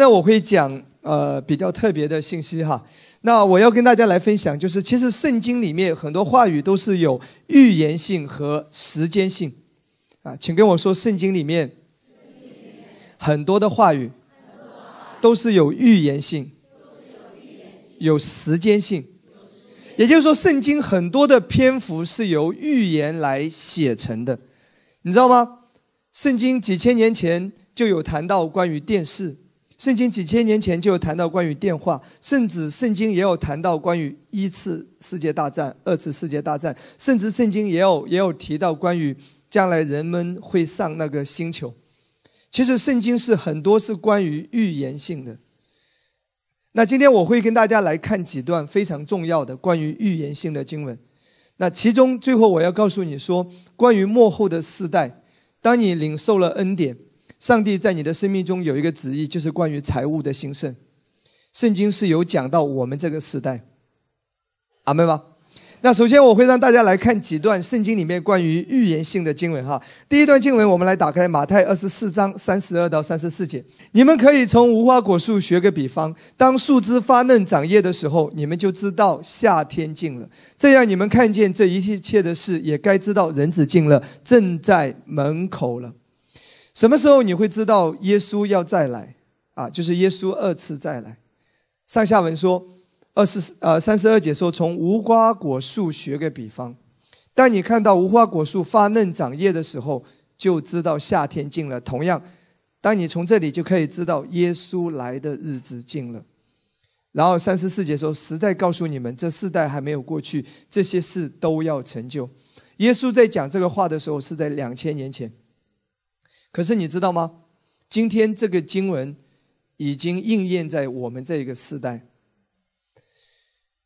那我会讲呃比较特别的信息哈。那我要跟大家来分享，就是其实圣经里面很多话语都是有预言性和时间性啊，请跟我说，圣经里面很多的话语都是有预言性，有时间性，也就是说，圣经很多的篇幅是由预言来写成的，你知道吗？圣经几千年前就有谈到关于电视。圣经几千年前就谈到关于电话，甚至圣经也有谈到关于一次世界大战、二次世界大战，甚至圣经也有也有提到关于将来人们会上那个星球。其实圣经是很多是关于预言性的。那今天我会跟大家来看几段非常重要的关于预言性的经文。那其中最后我要告诉你说，关于幕后的世代，当你领受了恩典。上帝在你的生命中有一个旨意，就是关于财务的兴盛。圣经是有讲到我们这个时代，阿门吗？那首先我会让大家来看几段圣经里面关于预言性的经文哈。第一段经文，我们来打开马太二十四章三十二到三十四节。你们可以从无花果树学个比方，当树枝发嫩长叶的时候，你们就知道夏天近了。这样你们看见这一切的事，也该知道人子近了，正在门口了。什么时候你会知道耶稣要再来？啊，就是耶稣二次再来。上下文说，二十呃三十二节说，从无花果树学个比方，当你看到无花果树发嫩长叶的时候，就知道夏天近了。同样，当你从这里就可以知道耶稣来的日子近了。然后三十四节说，实在告诉你们，这世代还没有过去，这些事都要成就。耶稣在讲这个话的时候，是在两千年前。可是你知道吗？今天这个经文已经应验在我们这个时代。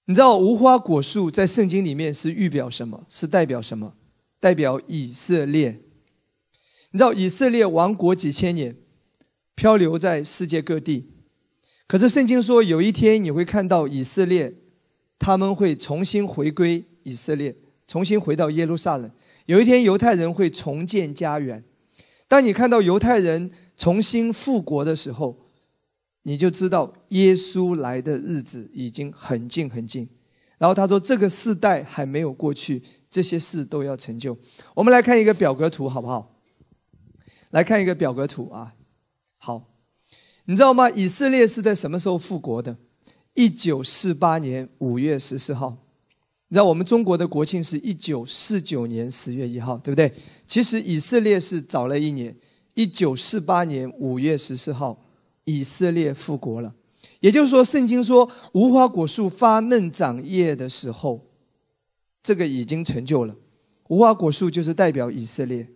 你知道无花果树在圣经里面是预表什么？是代表什么？代表以色列。你知道以色列亡国几千年，漂流在世界各地。可是圣经说有一天你会看到以色列，他们会重新回归以色列，重新回到耶路撒冷。有一天犹太人会重建家园。当你看到犹太人重新复国的时候，你就知道耶稣来的日子已经很近很近。然后他说：“这个世代还没有过去，这些事都要成就。”我们来看一个表格图，好不好？来看一个表格图啊。好，你知道吗？以色列是在什么时候复国的？一九四八年五月十四号。你知道我们中国的国庆是一九四九年十月一号，对不对？其实以色列是早了一年，一九四八年五月十四号，以色列复国了。也就是说，圣经说无花果树发嫩长叶的时候，这个已经成就了。无花果树就是代表以色列，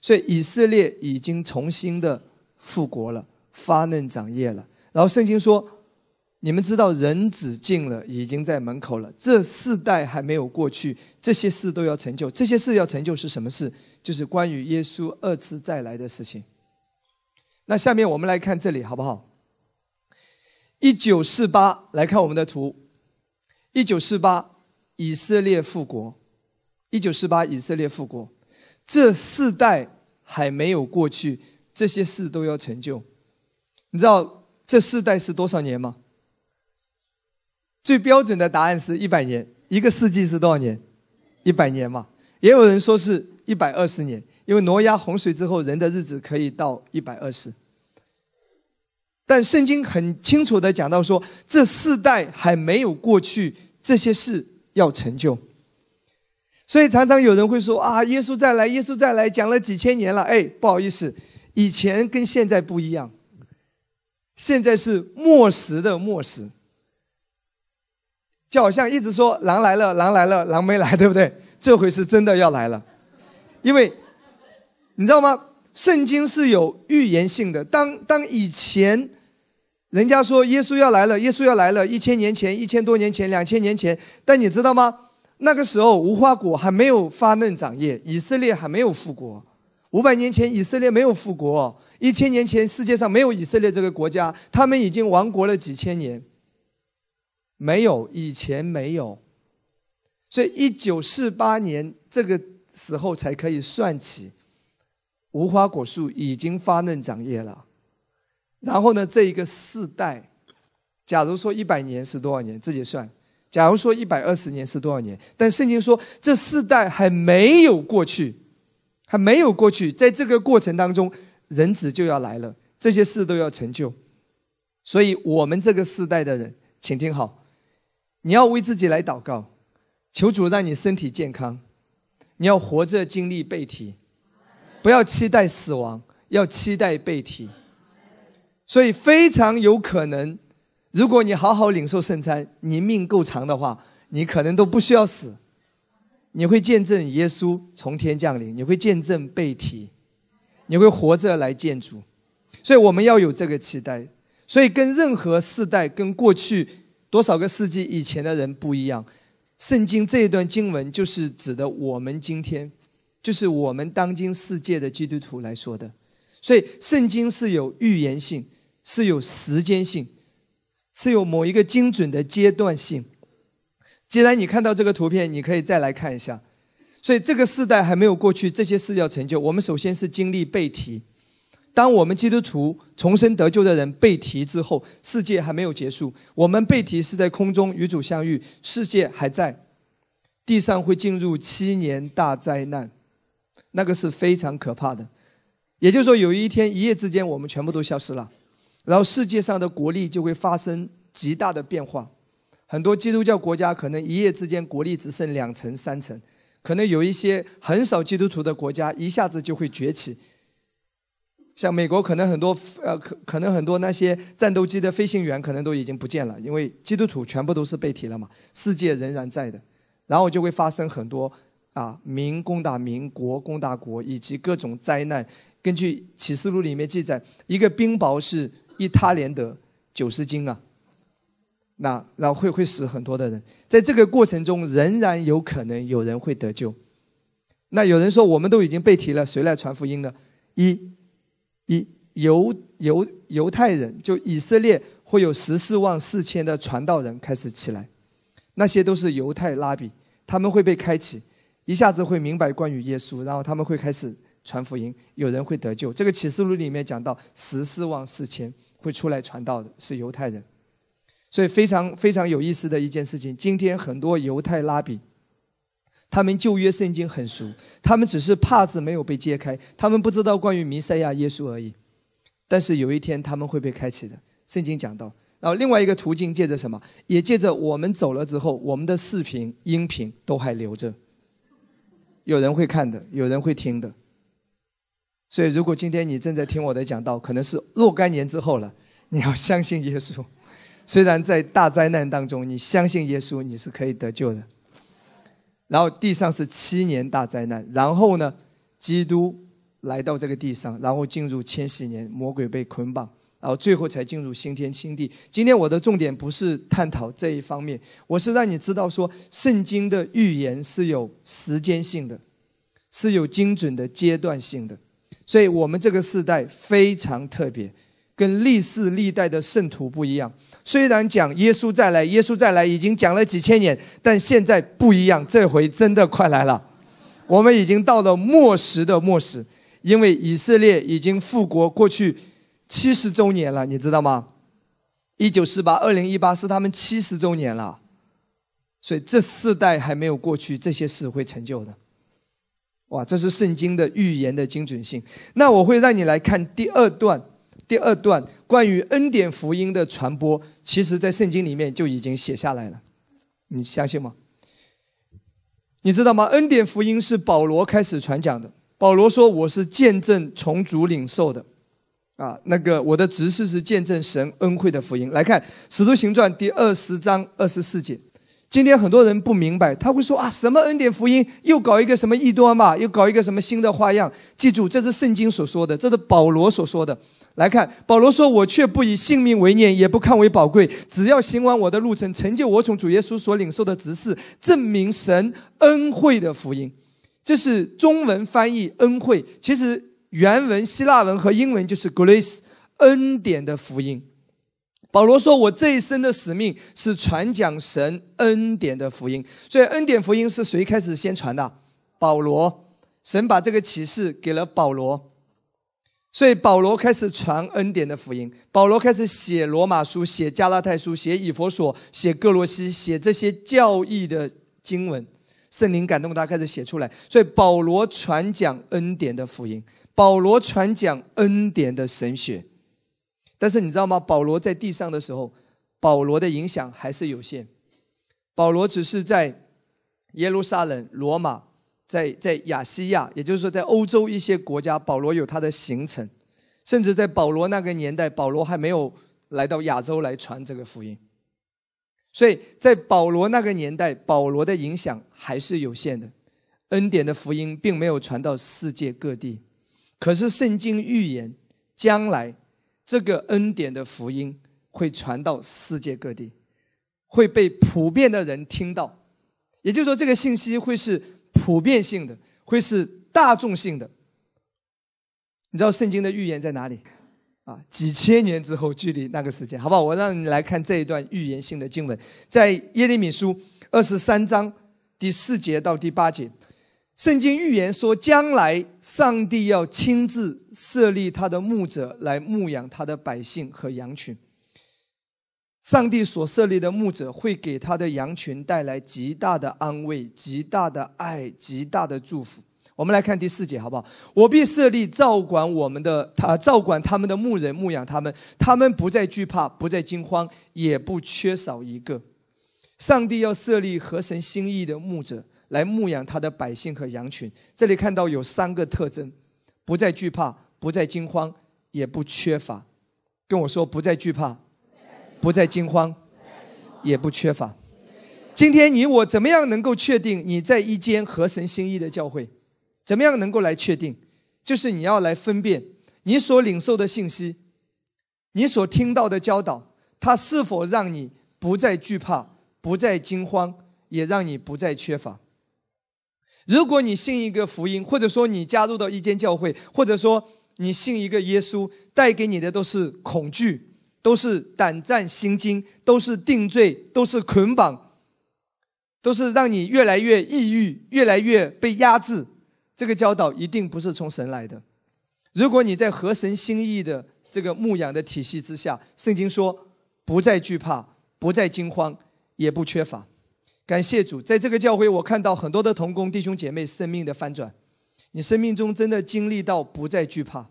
所以以色列已经重新的复国了，发嫩长叶了。然后圣经说。你们知道人子近了，已经在门口了。这四代还没有过去，这些事都要成就。这些事要成就是什么事？就是关于耶稣二次再来的事情。那下面我们来看这里，好不好？一九四八，来看我们的图。一九四八，以色列复国。一九四八，以色列复国。这四代还没有过去，这些事都要成就。你知道这四代是多少年吗？最标准的答案是一百年，一个世纪是多少年？一百年嘛。也有人说是一百二十年，因为挪亚洪水之后，人的日子可以到一百二十。但圣经很清楚的讲到说，这四代还没有过去，这些事要成就。所以常常有人会说啊，耶稣再来，耶稣再来，讲了几千年了，哎，不好意思，以前跟现在不一样，现在是末时的末时。就好像一直说狼来了，狼来了，狼没来，对不对？这回是真的要来了，因为你知道吗？圣经是有预言性的。当当以前人家说耶稣要来了，耶稣要来了，一千年前、一千多年前、两千年前，但你知道吗？那个时候无花果还没有发嫩长叶，以色列还没有复国。五百年前以色列没有复国，一千年前世界上没有以色列这个国家，他们已经亡国了几千年。没有，以前没有，所以一九四八年这个时候才可以算起，无花果树已经发嫩长叶了，然后呢，这一个世代，假如说一百年是多少年，自己算。假如说一百二十年是多少年？但圣经说这四代还没有过去，还没有过去，在这个过程当中，人子就要来了，这些事都要成就。所以，我们这个世代的人，请听好，你要为自己来祷告，求主让你身体健康，你要活着经历被提，不要期待死亡，要期待被提。所以，非常有可能。如果你好好领受圣餐，你命够长的话，你可能都不需要死，你会见证耶稣从天降临，你会见证被提，你会活着来见主，所以我们要有这个期待。所以跟任何世代、跟过去多少个世纪以前的人不一样，圣经这一段经文就是指的我们今天，就是我们当今世界的基督徒来说的。所以圣经是有预言性，是有时间性。是有某一个精准的阶段性。既然你看到这个图片，你可以再来看一下。所以这个世代还没有过去，这些事要成就。我们首先是经历被提。当我们基督徒重生得救的人被提之后，世界还没有结束。我们被提是在空中与主相遇，世界还在。地上会进入七年大灾难，那个是非常可怕的。也就是说，有一天一夜之间，我们全部都消失了。然后世界上的国力就会发生极大的变化，很多基督教国家可能一夜之间国力只剩两成三成，可能有一些很少基督徒的国家一下子就会崛起。像美国可能很多呃可可能很多那些战斗机的飞行员可能都已经不见了，因为基督徒全部都是被提了嘛，世界仍然在的，然后就会发生很多啊民攻打民国攻打国以及各种灾难。根据启示录里面记载，一个冰雹是。一他连得九十斤啊，那然后会会死很多的人，在这个过程中仍然有可能有人会得救。那有人说我们都已经被提了，谁来传福音呢？一，一犹犹犹太人，就以色列会有十四万四千的传道人开始起来，那些都是犹太拉比，他们会被开启，一下子会明白关于耶稣，然后他们会开始传福音，有人会得救。这个启示录里面讲到十四万四千。会出来传道的是犹太人，所以非常非常有意思的一件事情。今天很多犹太拉比，他们旧约圣经很熟，他们只是帕子没有被揭开，他们不知道关于弥赛亚耶稣而已。但是有一天他们会被开启的，圣经讲到。然后另外一个途径借着什么？也借着我们走了之后，我们的视频、音频都还留着，有人会看的，有人会听的。所以，如果今天你正在听我的讲道，可能是若干年之后了，你要相信耶稣。虽然在大灾难当中，你相信耶稣，你是可以得救的。然后地上是七年大灾难，然后呢，基督来到这个地上，然后进入千禧年，魔鬼被捆绑，然后最后才进入新天新地。今天我的重点不是探讨这一方面，我是让你知道说，圣经的预言是有时间性的，是有精准的阶段性的。所以我们这个时代非常特别，跟历世历代的圣徒不一样。虽然讲耶稣再来，耶稣再来已经讲了几千年，但现在不一样，这回真的快来了。我们已经到了末时的末时，因为以色列已经复国过去七十周年了，你知道吗？一九四八，二零一八是他们七十周年了，所以这四代还没有过去，这些事会成就的。哇，这是圣经的预言的精准性。那我会让你来看第二段，第二段关于恩典福音的传播，其实在圣经里面就已经写下来了。你相信吗？你知道吗？恩典福音是保罗开始传讲的。保罗说：“我是见证从主领受的，啊，那个我的执事是见证神恩惠的福音。”来看《使徒行传》第二十章二十四节。今天很多人不明白，他会说啊，什么恩典福音又搞一个什么异端嘛，又搞一个什么新的花样？记住，这是圣经所说的，这是保罗所说的。来看，保罗说：“我却不以性命为念，也不看为宝贵，只要行完我的路程，成就我从主耶稣所领受的职事，证明神恩惠的福音。”这是中文翻译恩惠，其实原文希腊文和英文就是 grace，恩典的福音。保罗说：“我这一生的使命是传讲神恩典的福音。所以，恩典福音是谁开始先传的？保罗。神把这个启示给了保罗。所以保罗开始传恩典的福音，保罗开始写罗马书、写加拉太书、写以佛所、写各罗西、写这些教义的经文，圣灵感动他开始写出来。所以保罗传讲恩典的福音，保罗传讲恩典的神学。但是你知道吗？保罗在地上的时候，保罗的影响还是有限。保罗只是在耶路撒冷、罗马。在在亚细亚，也就是说，在欧洲一些国家，保罗有他的行程，甚至在保罗那个年代，保罗还没有来到亚洲来传这个福音。所以在保罗那个年代，保罗的影响还是有限的，恩典的福音并没有传到世界各地。可是圣经预言，将来这个恩典的福音会传到世界各地，会被普遍的人听到。也就是说，这个信息会是。普遍性的会是大众性的，你知道圣经的预言在哪里？啊，几千年之后，距离那个时间，好不好？我让你来看这一段预言性的经文，在耶利米书二十三章第四节到第八节，圣经预言说，将来上帝要亲自设立他的牧者来牧养他的百姓和羊群。上帝所设立的牧者会给他的羊群带来极大的安慰、极大的爱、极大的祝福。我们来看第四节，好不好？我必设立照管我们的他，照管他们的牧人，牧养他们，他们不再惧怕，不再惊慌，也不缺少一个。上帝要设立合神心意的牧者来牧养他的百姓和羊群。这里看到有三个特征：不再惧怕，不再惊慌，也不缺乏。跟我说，不再惧怕。不再惊慌，也不缺乏。今天你我怎么样能够确定你在一间合神心意的教会？怎么样能够来确定？就是你要来分辨你所领受的信息，你所听到的教导，它是否让你不再惧怕、不再惊慌，也让你不再缺乏。如果你信一个福音，或者说你加入到一间教会，或者说你信一个耶稣，带给你的都是恐惧。都是胆战心惊，都是定罪，都是捆绑，都是让你越来越抑郁，越来越被压制。这个教导一定不是从神来的。如果你在合神心意的这个牧养的体系之下，圣经说不再惧怕，不再惊慌，也不缺乏。感谢主，在这个教会，我看到很多的同工弟兄姐妹生命的翻转。你生命中真的经历到不再惧怕。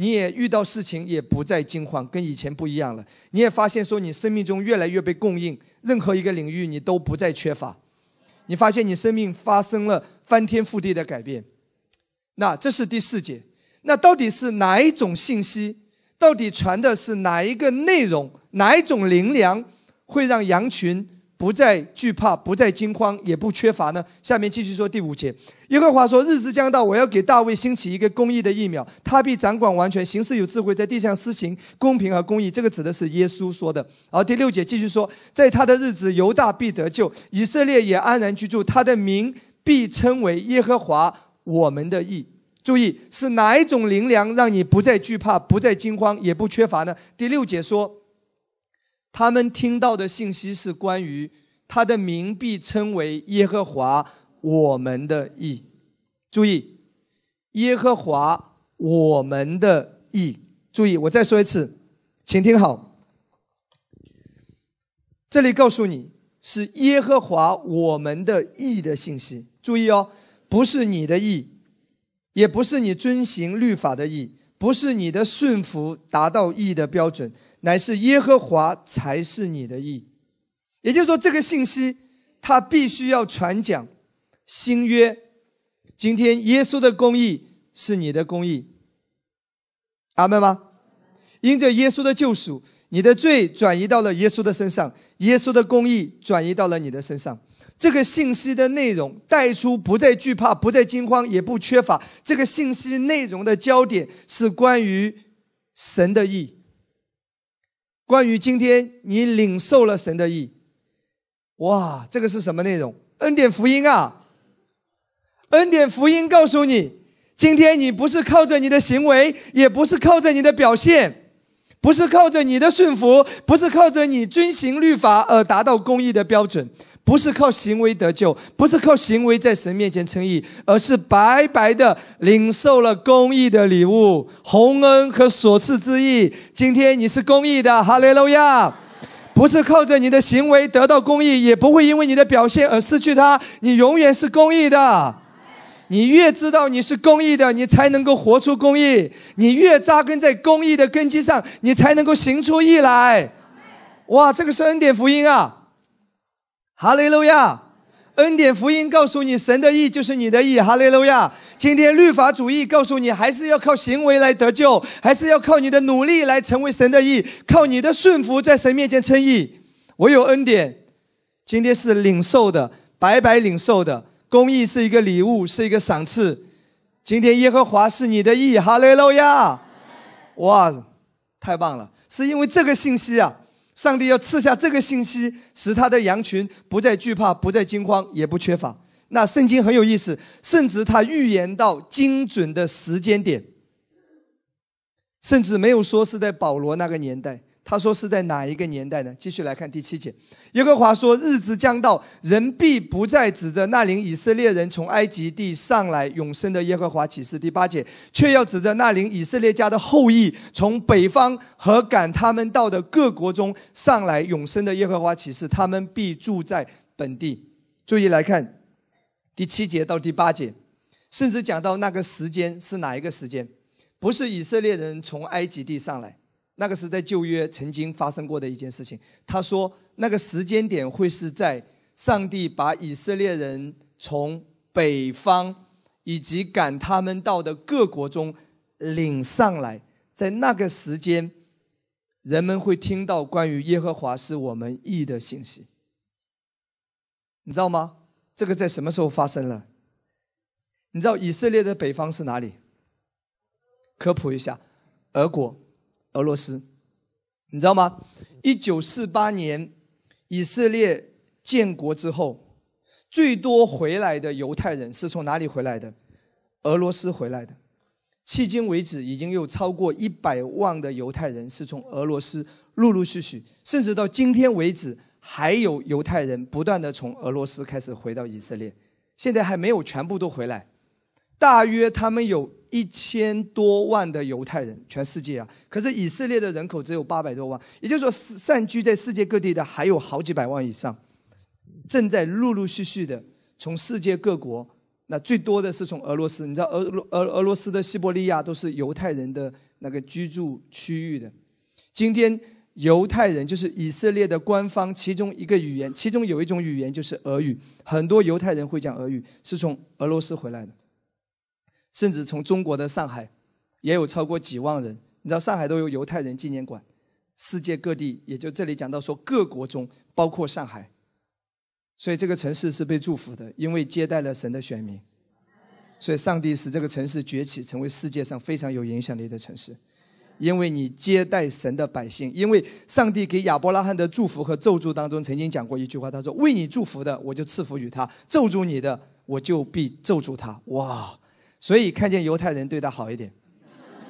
你也遇到事情也不再惊慌，跟以前不一样了。你也发现说，你生命中越来越被供应，任何一个领域你都不再缺乏。你发现你生命发生了翻天覆地的改变。那这是第四节。那到底是哪一种信息？到底传的是哪一个内容？哪一种灵粮会让羊群？不再惧怕，不再惊慌，也不缺乏呢。下面继续说第五节，耶和华说：“日子将到，我要给大卫兴起一个公义的疫苗，他必掌管完全，行事有智慧，在地上施行公平和公义。”这个指的是耶稣说的。好第六节继续说，在他的日子，犹大必得救，以色列也安然居住，他的名必称为耶和华我们的义。注意，是哪一种灵粮让你不再惧怕，不再惊慌，也不缺乏呢？第六节说。他们听到的信息是关于他的名必称为耶和华我们的义。注意，耶和华我们的义。注意，我再说一次，请听好。这里告诉你是耶和华我们的义的信息。注意哦，不是你的义，也不是你遵行律法的义，不是你的顺服达到义的标准。乃是耶和华才是你的义，也就是说，这个信息他必须要传讲新约。今天耶稣的公义是你的公义，阿门吗？因着耶稣的救赎，你的罪转移到了耶稣的身上，耶稣的公义转移到了你的身上。这个信息的内容带出不再惧怕，不再惊慌，也不缺乏。这个信息内容的焦点是关于神的义。关于今天你领受了神的意，哇，这个是什么内容？恩典福音啊！恩典福音告诉你，今天你不是靠着你的行为，也不是靠着你的表现，不是靠着你的顺服，不是靠着你遵行律法而达到公义的标准，不是靠行为得救，不是靠行为在神面前称义，而是白白的领受了公义的礼物、洪恩和所赐之义。今天你是公义的，哈利路亚！不是靠着你的行为得到公义，也不会因为你的表现而失去它。你永远是公义的。你越知道你是公义的，你才能够活出公义。你越扎根在公义的根基上，你才能够行出义来。哇，这个是恩典福音啊！哈利路亚！恩典福音告诉你，神的义就是你的义。哈利路亚！今天律法主义告诉你，还是要靠行为来得救，还是要靠你的努力来成为神的义，靠你的顺服在神面前称义。我有恩典，今天是领受的，白白领受的。公义是一个礼物，是一个赏赐。今天耶和华是你的义，哈利路亚！哇，太棒了！是因为这个信息啊，上帝要赐下这个信息，使他的羊群不再惧怕，不再惊慌，也不缺乏。那圣经很有意思，甚至他预言到精准的时间点，甚至没有说是在保罗那个年代。他说是在哪一个年代呢？继续来看第七节，耶和华说：“日子将到，人必不再指着那领以色列人从埃及地上来永生的耶和华启示。”第八节，却要指着那领以色列家的后裔从北方和赶他们到的各国中上来永生的耶和华启示。他们必住在本地。注意来看第七节到第八节，甚至讲到那个时间是哪一个时间？不是以色列人从埃及地上来。那个是在旧约曾经发生过的一件事情。他说，那个时间点会是在上帝把以色列人从北方以及赶他们到的各国中领上来，在那个时间，人们会听到关于耶和华是我们义的信息。你知道吗？这个在什么时候发生了？你知道以色列的北方是哪里？科普一下，俄国。俄罗斯，你知道吗？一九四八年以色列建国之后，最多回来的犹太人是从哪里回来的？俄罗斯回来的。迄今为止，已经有超过一百万的犹太人是从俄罗斯陆陆续续，甚至到今天为止，还有犹太人不断的从俄罗斯开始回到以色列。现在还没有全部都回来，大约他们有。一千多万的犹太人，全世界啊！可是以色列的人口只有八百多万，也就是说，散居在世界各地的还有好几百万以上，正在陆陆续续的从世界各国，那最多的是从俄罗斯。你知道，俄俄俄罗斯的西伯利亚都是犹太人的那个居住区域的。今天，犹太人就是以色列的官方其中一个语言，其中有一种语言就是俄语，很多犹太人会讲俄语，是从俄罗斯回来的。甚至从中国的上海，也有超过几万人。你知道上海都有犹太人纪念馆，世界各地也就这里讲到说各国中包括上海，所以这个城市是被祝福的，因为接待了神的选民，所以上帝使这个城市崛起，成为世界上非常有影响力的城市。因为你接待神的百姓，因为上帝给亚伯拉罕的祝福和咒诅当中曾经讲过一句话，他说：“为你祝福的，我就赐福于他；咒诅你的，我就必咒诅他。”哇！所以看见犹太人对他好一点，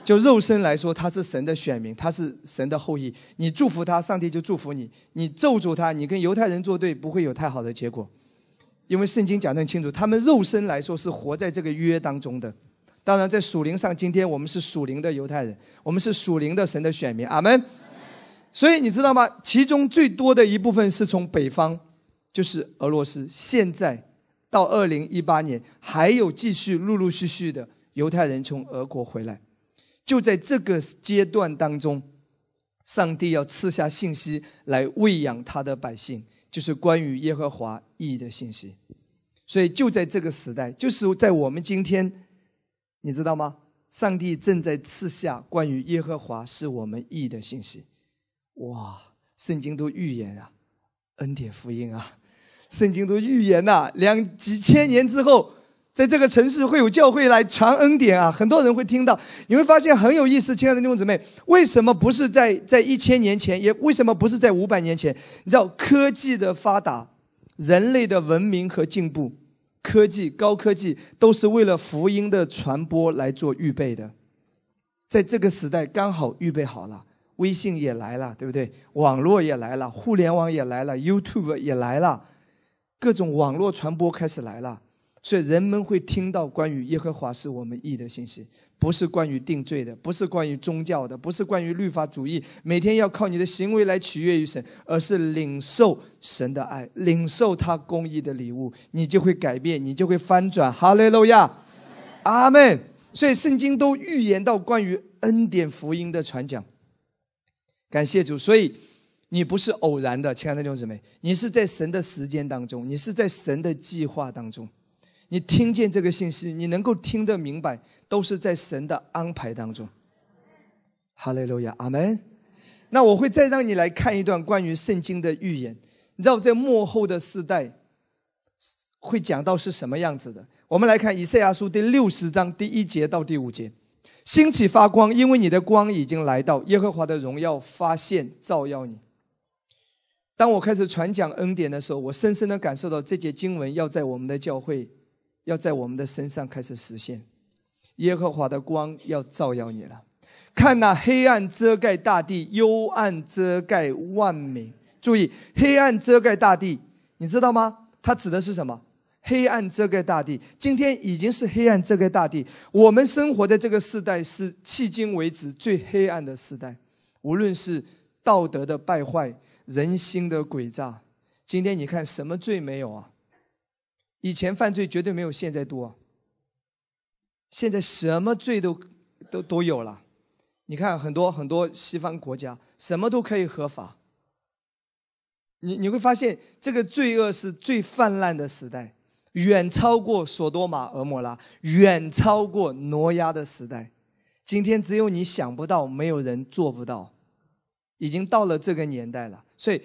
就肉身来说，他是神的选民，他是神的后裔。你祝福他，上帝就祝福你；你咒诅他，你跟犹太人作对，不会有太好的结果。因为圣经讲得很清楚，他们肉身来说是活在这个约当中的。当然，在属灵上，今天我们是属灵的犹太人，我们是属灵的神的选民。阿门。所以你知道吗？其中最多的一部分是从北方，就是俄罗斯。现在。到二零一八年，还有继续陆陆续续的犹太人从俄国回来。就在这个阶段当中，上帝要赐下信息来喂养他的百姓，就是关于耶和华义的信息。所以就在这个时代，就是在我们今天，你知道吗？上帝正在赐下关于耶和华是我们义的信息。哇，圣经都预言啊，恩典福音啊。圣经都预言呐，两几千年之后，在这个城市会有教会来传恩典啊，很多人会听到。你会发现很有意思，亲爱的弟兄姊妹，为什么不是在在一千年前，也为什么不是在五百年前？你知道科技的发达，人类的文明和进步，科技高科技都是为了福音的传播来做预备的。在这个时代刚好预备好了，微信也来了，对不对？网络也来了，互联网也来了，YouTube 也来了。各种网络传播开始来了，所以人们会听到关于耶和华是我们义的信息，不是关于定罪的，不是关于宗教的，不是关于律法主义，每天要靠你的行为来取悦于神，而是领受神的爱，领受他公义的礼物，你就会改变，你就会翻转。哈利路亚，阿门。所以圣经都预言到关于恩典福音的传讲。感谢主，所以。你不是偶然的，亲爱的弟兄姊妹，你是在神的时间当中，你是在神的计划当中，你听见这个信息，你能够听得明白，都是在神的安排当中。哈利路亚，阿门。那我会再让你来看一段关于圣经的预言，你知道在幕后的世代会讲到是什么样子的？我们来看以赛亚书第六十章第一节到第五节：兴起发光，因为你的光已经来到，耶和华的荣耀发现照耀你。当我开始传讲恩典的时候，我深深的感受到这节经文要在我们的教会，要在我们的身上开始实现。耶和华的光要照耀你了。看那黑暗遮盖大地，幽暗遮盖万民。注意，黑暗遮盖大地，你知道吗？它指的是什么？黑暗遮盖大地，今天已经是黑暗遮盖大地。我们生活在这个时代是迄今为止最黑暗的时代，无论是道德的败坏。人心的诡诈，今天你看什么罪没有啊？以前犯罪绝对没有现在多，现在什么罪都都都有了。你看很多很多西方国家，什么都可以合法。你你会发现这个罪恶是最泛滥的时代，远超过索多玛、俄摩拉，远超过挪亚的时代。今天只有你想不到，没有人做不到，已经到了这个年代了。所以，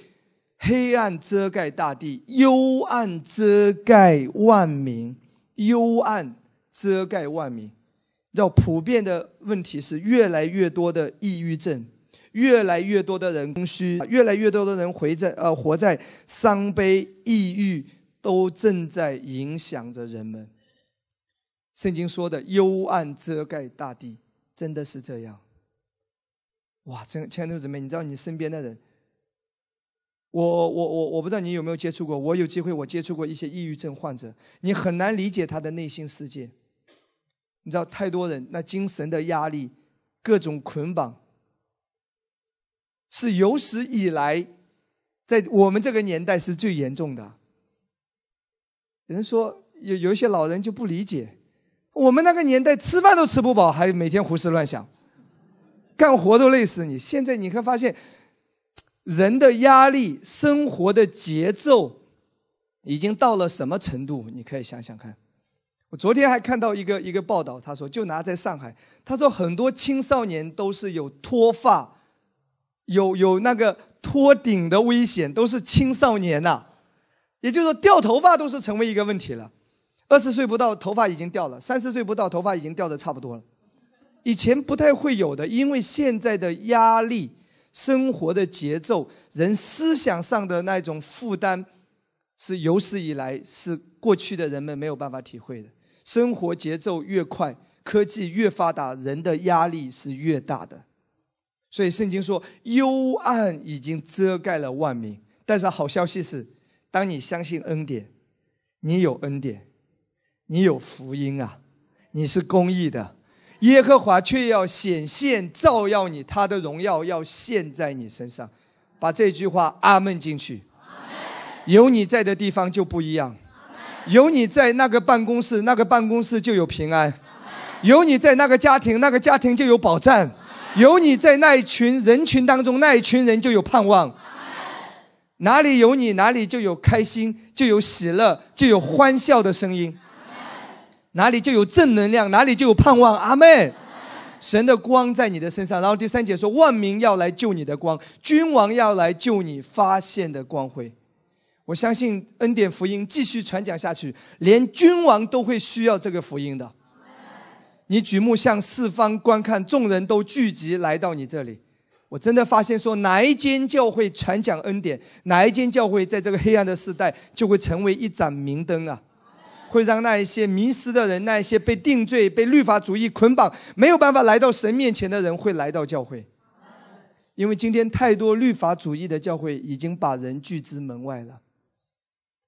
黑暗遮盖大地，幽暗遮盖万民，幽暗遮盖万民。要普遍的问题是，越来越多的抑郁症，越来越多的人空虚，越来越多的人活在呃活在伤悲、抑郁，都正在影响着人们。圣经说的幽暗遮盖大地，真的是这样。哇，亲亲爱的姊妹，你知道你身边的人？我我我我不知道你有没有接触过，我有机会我接触过一些抑郁症患者，你很难理解他的内心世界。你知道太多人那精神的压力，各种捆绑，是有史以来，在我们这个年代是最严重的。有人说有有一些老人就不理解，我们那个年代吃饭都吃不饱，还每天胡思乱想，干活都累死你。现在你会发现。人的压力，生活的节奏，已经到了什么程度？你可以想想看。我昨天还看到一个一个报道，他说，就拿在上海，他说很多青少年都是有脱发，有有那个脱顶的危险，都是青少年呐。也就是说，掉头发都是成为一个问题了。二十岁不到，头发已经掉了；三十岁不到，头发已经掉的差不多了。以前不太会有的，因为现在的压力。生活的节奏，人思想上的那种负担，是有史以来是过去的人们没有办法体会的。生活节奏越快，科技越发达，人的压力是越大的。所以圣经说，幽暗已经遮盖了万民。但是好消息是，当你相信恩典，你有恩典，你有福音啊，你是公义的。耶和华却要显现照耀你，他的荣耀要现在你身上。把这句话阿门进去。有你在的地方就不一样。有你在那个办公室，那个办公室就有平安。有你在那个家庭，那个家庭就有保障。有你在那一群人群当中，那一群人就有盼望。哪里有你，哪里就有开心，就有喜乐，就有欢笑的声音。哪里就有正能量，哪里就有盼望。阿门。神的光在你的身上。然后第三节说：万民要来救你的光，君王要来救你发现的光辉。我相信恩典福音继续传讲下去，连君王都会需要这个福音的。你举目向四方观看，众人都聚集来到你这里。我真的发现说，哪一间教会传讲恩典，哪一间教会在这个黑暗的时代就会成为一盏明灯啊！会让那一些迷失的人，那一些被定罪、被律法主义捆绑、没有办法来到神面前的人，会来到教会。因为今天太多律法主义的教会已经把人拒之门外了。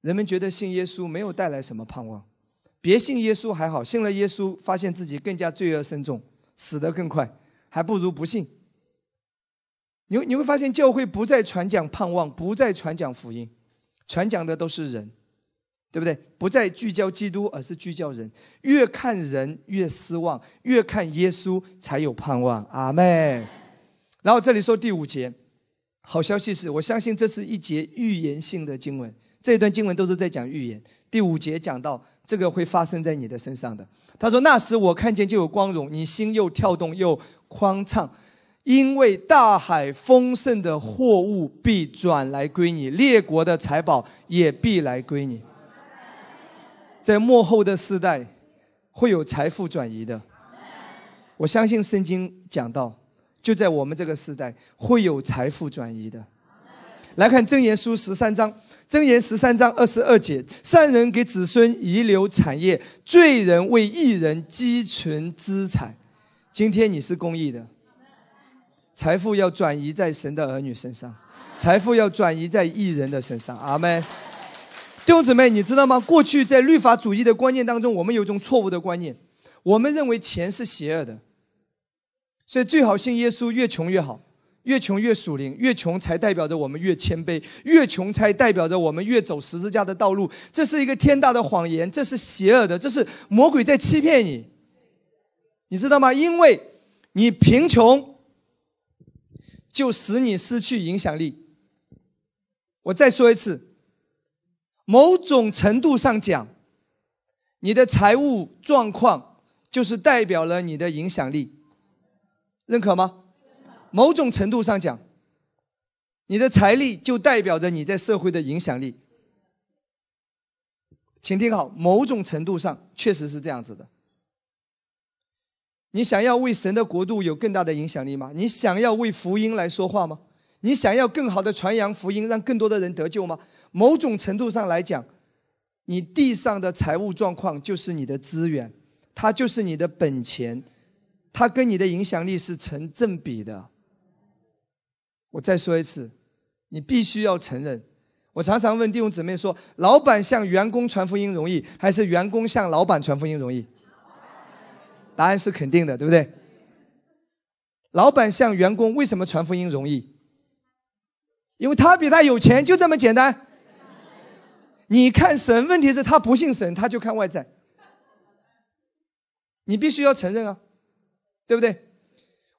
人们觉得信耶稣没有带来什么盼望，别信耶稣还好，信了耶稣发现自己更加罪恶深重，死得更快，还不如不信。你你会发现教会不再传讲盼望，不再传讲福音，传讲的都是人，对不对？不再聚焦基督，而是聚焦人。越看人越失望，越看耶稣才有盼望。阿妹。然后这里说第五节，好消息是我相信这是一节预言性的经文。这一段经文都是在讲预言。第五节讲到这个会发生在你的身上的。他说：“那时我看见就有光荣，你心又跳动又宽畅。”因为大海丰盛的货物必转来归你，列国的财宝也必来归你。在幕后的时代，会有财富转移的。我相信圣经讲到，就在我们这个时代会有财富转移的。来看箴言书十三章，箴言十三章二十二节：善人给子孙遗留产业，罪人为义人积存资产。今天你是公益的。财富要转移在神的儿女身上，财富要转移在艺人的身上。阿门。弟兄姊妹，你知道吗？过去在律法主义的观念当中，我们有一种错误的观念，我们认为钱是邪恶的，所以最好信耶稣，越穷越好，越穷越属灵，越穷才代表着我们越谦卑，越穷才代表着我们越走十字架的道路。这是一个天大的谎言，这是邪恶的，这是魔鬼在欺骗你，你知道吗？因为你贫穷。就使你失去影响力。我再说一次，某种程度上讲，你的财务状况就是代表了你的影响力，认可吗？某种程度上讲，你的财力就代表着你在社会的影响力。请听好，某种程度上确实是这样子的。你想要为神的国度有更大的影响力吗？你想要为福音来说话吗？你想要更好的传扬福音，让更多的人得救吗？某种程度上来讲，你地上的财务状况就是你的资源，它就是你的本钱，它跟你的影响力是成正比的。我再说一次，你必须要承认。我常常问弟兄姊妹说：老板向员工传福音容易，还是员工向老板传福音容易？答案是肯定的，对不对？老板向员工为什么传福音容易？因为他比他有钱，就这么简单。你看神，问题是他不信神，他就看外在。你必须要承认啊，对不对？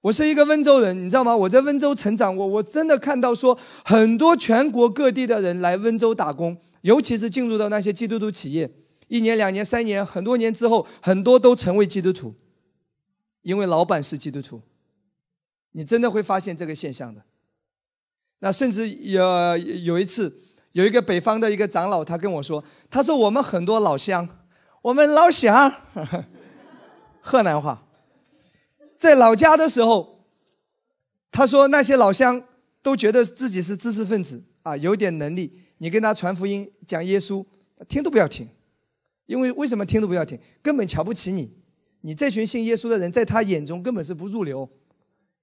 我是一个温州人，你知道吗？我在温州成长，我我真的看到说，很多全国各地的人来温州打工，尤其是进入到那些基督徒企业，一年、两年、三年，很多年之后，很多都成为基督徒。因为老板是基督徒，你真的会发现这个现象的。那甚至有有一次，有一个北方的一个长老，他跟我说：“他说我们很多老乡，我们老乡，河南话，在老家的时候，他说那些老乡都觉得自己是知识分子啊，有点能力。你跟他传福音、讲耶稣，听都不要听，因为为什么听都不要听？根本瞧不起你。”你这群信耶稣的人，在他眼中根本是不入流，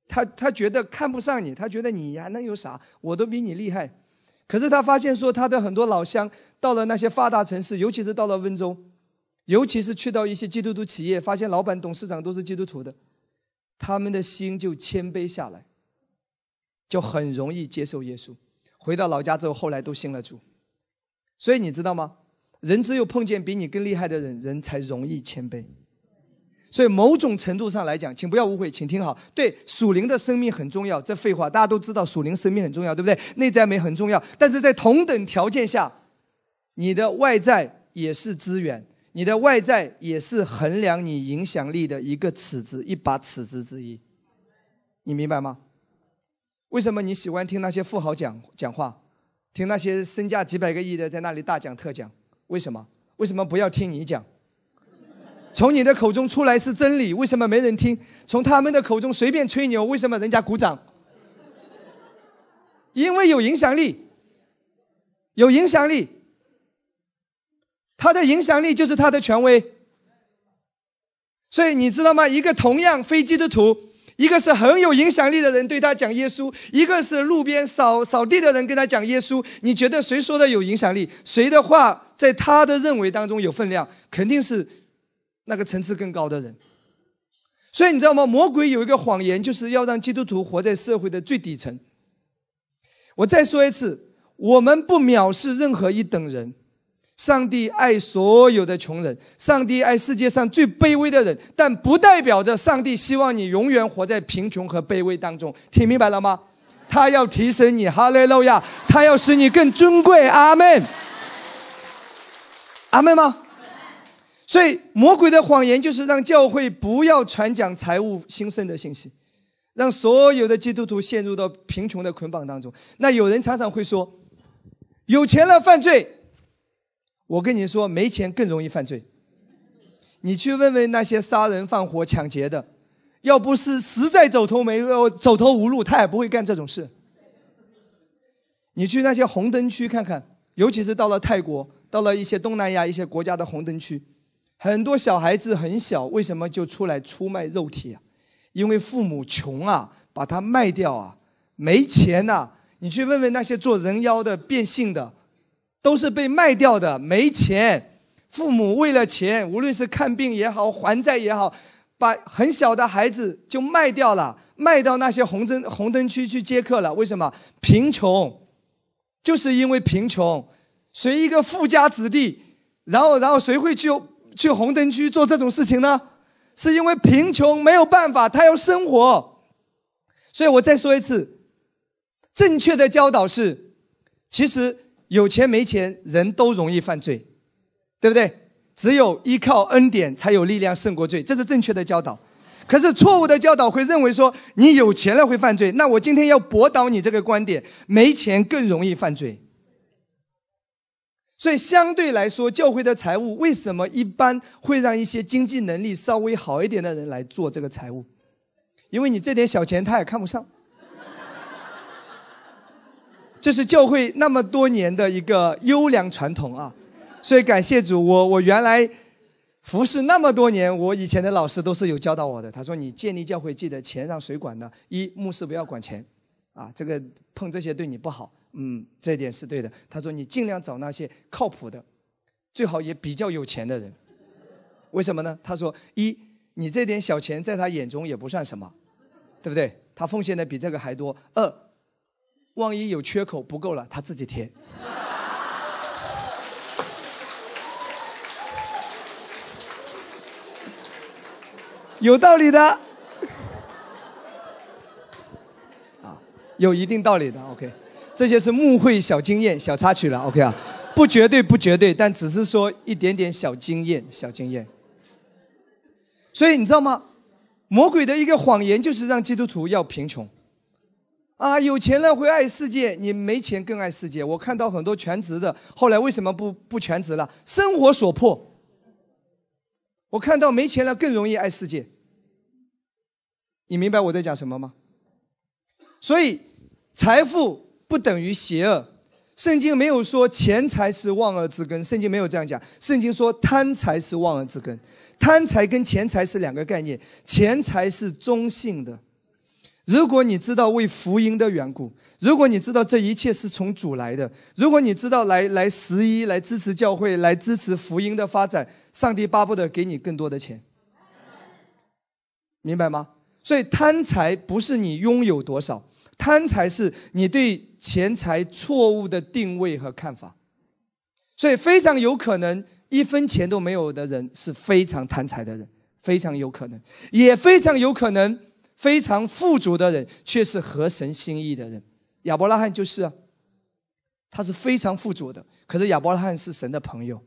他他觉得看不上你，他觉得你还能有啥？我都比你厉害。可是他发现说，他的很多老乡到了那些发达城市，尤其是到了温州，尤其是去到一些基督徒企业，发现老板、董事长都是基督徒的，他们的心就谦卑下来，就很容易接受耶稣。回到老家之后，后来都信了主。所以你知道吗？人只有碰见比你更厉害的人，人才容易谦卑。所以某种程度上来讲，请不要误会，请听好。对属灵的生命很重要，这废话大家都知道，属灵生命很重要，对不对？内在美很重要，但是在同等条件下，你的外在也是资源，你的外在也是衡量你影响力的一个尺子，一把尺子之一。你明白吗？为什么你喜欢听那些富豪讲讲话，听那些身价几百个亿的在那里大讲特讲？为什么？为什么不要听你讲？从你的口中出来是真理，为什么没人听？从他们的口中随便吹牛，为什么人家鼓掌？因为有影响力，有影响力，他的影响力就是他的权威。所以你知道吗？一个同样非基督徒，一个是很有影响力的人对他讲耶稣，一个是路边扫扫地的人跟他讲耶稣。你觉得谁说的有影响力？谁的话在他的认为当中有分量？肯定是那个层次更高的人。所以你知道吗？魔鬼有一个谎言，就是要让基督徒活在社会的最底层。我再说一次，我们不藐视任何一等人。上帝爱所有的穷人，上帝爱世界上最卑微的人，但不代表着上帝希望你永远活在贫穷和卑微当中。听明白了吗？他要提升你，哈利路亚！他要使你更尊贵，阿门。阿门吗？所以魔鬼的谎言就是让教会不要传讲财务兴盛的信息，让所有的基督徒陷入到贫穷的捆绑当中。那有人常常会说，有钱了犯罪。我跟你说，没钱更容易犯罪。你去问问那些杀人放火、抢劫的，要不是实在走投没路、走投无路，他也不会干这种事。你去那些红灯区看看，尤其是到了泰国、到了一些东南亚一些国家的红灯区，很多小孩子很小，为什么就出来出卖肉体啊？因为父母穷啊，把他卖掉啊，没钱呐。你去问问那些做人妖的、变性的。都是被卖掉的，没钱，父母为了钱，无论是看病也好，还债也好，把很小的孩子就卖掉了，卖到那些红灯红灯区去接客了。为什么？贫穷，就是因为贫穷。谁一个富家子弟，然后然后谁会去去红灯区做这种事情呢？是因为贫穷没有办法，他要生活。所以我再说一次，正确的教导是，其实。有钱没钱，人都容易犯罪，对不对？只有依靠恩典，才有力量胜过罪，这是正确的教导。可是错误的教导会认为说，你有钱了会犯罪。那我今天要驳倒你这个观点，没钱更容易犯罪。所以相对来说，教会的财务为什么一般会让一些经济能力稍微好一点的人来做这个财务？因为你这点小钱他也看不上。这是教会那么多年的一个优良传统啊，所以感谢主，我我原来服侍那么多年，我以前的老师都是有教导我的。他说：“你建立教会，记得钱让谁管呢？一牧师不要管钱，啊，这个碰这些对你不好。嗯，这点是对的。他说你尽量找那些靠谱的，最好也比较有钱的人。为什么呢？他说一你这点小钱在他眼中也不算什么，对不对？他奉献的比这个还多。二。”万一有缺口不够了，他自己填。有道理的，有一定道理的。OK，这些是牧会小经验、小插曲了。OK 啊，不绝对，不绝对，但只是说一点点小经验、小经验。所以你知道吗？魔鬼的一个谎言就是让基督徒要贫穷。啊，有钱了会爱世界，你没钱更爱世界。我看到很多全职的，后来为什么不不全职了？生活所迫。我看到没钱了更容易爱世界。你明白我在讲什么吗？所以，财富不等于邪恶。圣经没有说钱财是万恶之根，圣经没有这样讲。圣经说贪财是万恶之根，贪财跟钱财是两个概念，钱财是中性的。如果你知道为福音的缘故，如果你知道这一切是从主来的，如果你知道来来十一来支持教会，来支持福音的发展，上帝巴不得给你更多的钱，明白吗？所以贪财不是你拥有多少，贪财是你对钱财错误的定位和看法，所以非常有可能一分钱都没有的人是非常贪财的人，非常有可能，也非常有可能。非常富足的人，却是合神心意的人。亚伯拉罕就是啊，他是非常富足的。可是亚伯拉罕是神的朋友，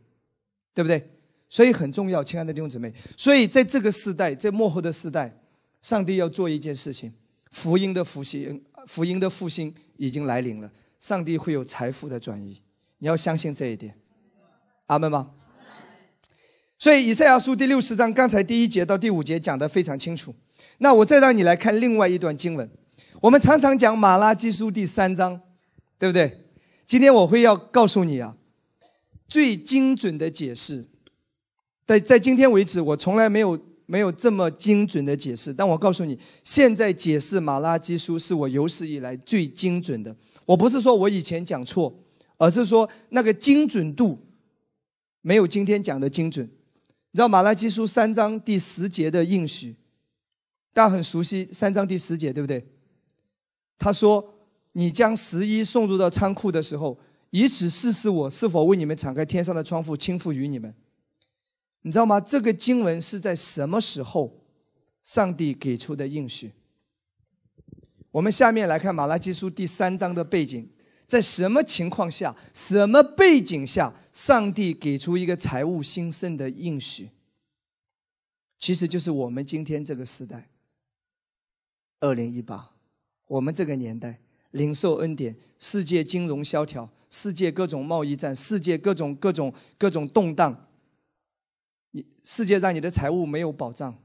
对不对？所以很重要，亲爱的弟兄姊妹。所以在这个时代，在幕后的时代，上帝要做一件事情：福音的复兴，福音的复兴已经来临了。上帝会有财富的转移，你要相信这一点。阿门吗？所以以赛亚书第六十章，刚才第一节到第五节讲的非常清楚。那我再让你来看另外一段经文，我们常常讲马拉基书第三章，对不对？今天我会要告诉你啊，最精准的解释，在在今天为止，我从来没有没有这么精准的解释。但我告诉你，现在解释马拉基书是我有史以来最精准的。我不是说我以前讲错，而是说那个精准度没有今天讲的精准。你知道马拉基书三章第十节的应许，大家很熟悉三章第十节，对不对？他说：“你将十一送入到仓库的时候，以此试试我是否为你们敞开天上的窗户，倾覆于你们。”你知道吗？这个经文是在什么时候上帝给出的应许？我们下面来看马拉基书第三章的背景，在什么情况下、什么背景下，上帝给出一个财务兴盛的应许？其实就是我们今天这个时代，二零一八，我们这个年代，领受恩典，世界金融萧条，世界各种贸易战，世界各种各种各种动荡。世界让你的财务没有保障，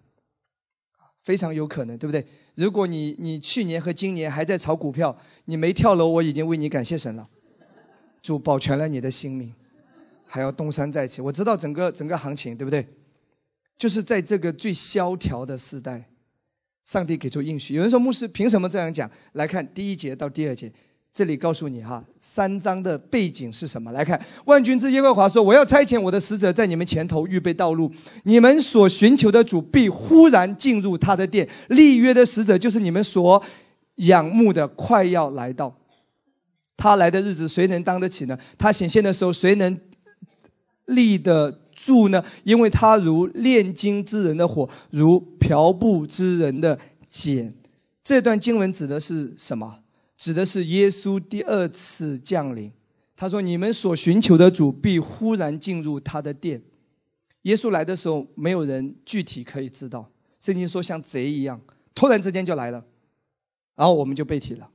非常有可能，对不对？如果你你去年和今年还在炒股票，你没跳楼，我已经为你感谢神了，主保全了你的性命，还要东山再起。我知道整个整个行情，对不对？就是在这个最萧条的时代，上帝给出应许。有人说牧师凭什么这样讲？来看第一节到第二节。这里告诉你哈，三章的背景是什么？来看，万军之耶和华说：“我要差遣我的使者在你们前头预备道路，你们所寻求的主必忽然进入他的殿。立约的使者就是你们所仰慕的，快要来到。他来的日子，谁能当得起呢？他显现的时候，谁能立得住呢？因为他如炼金之人的火，如瓢布之人的碱。这段经文指的是什么？”指的是耶稣第二次降临。他说：“你们所寻求的主必忽然进入他的殿。”耶稣来的时候，没有人具体可以知道。圣经说像贼一样，突然之间就来了，然后我们就背题了。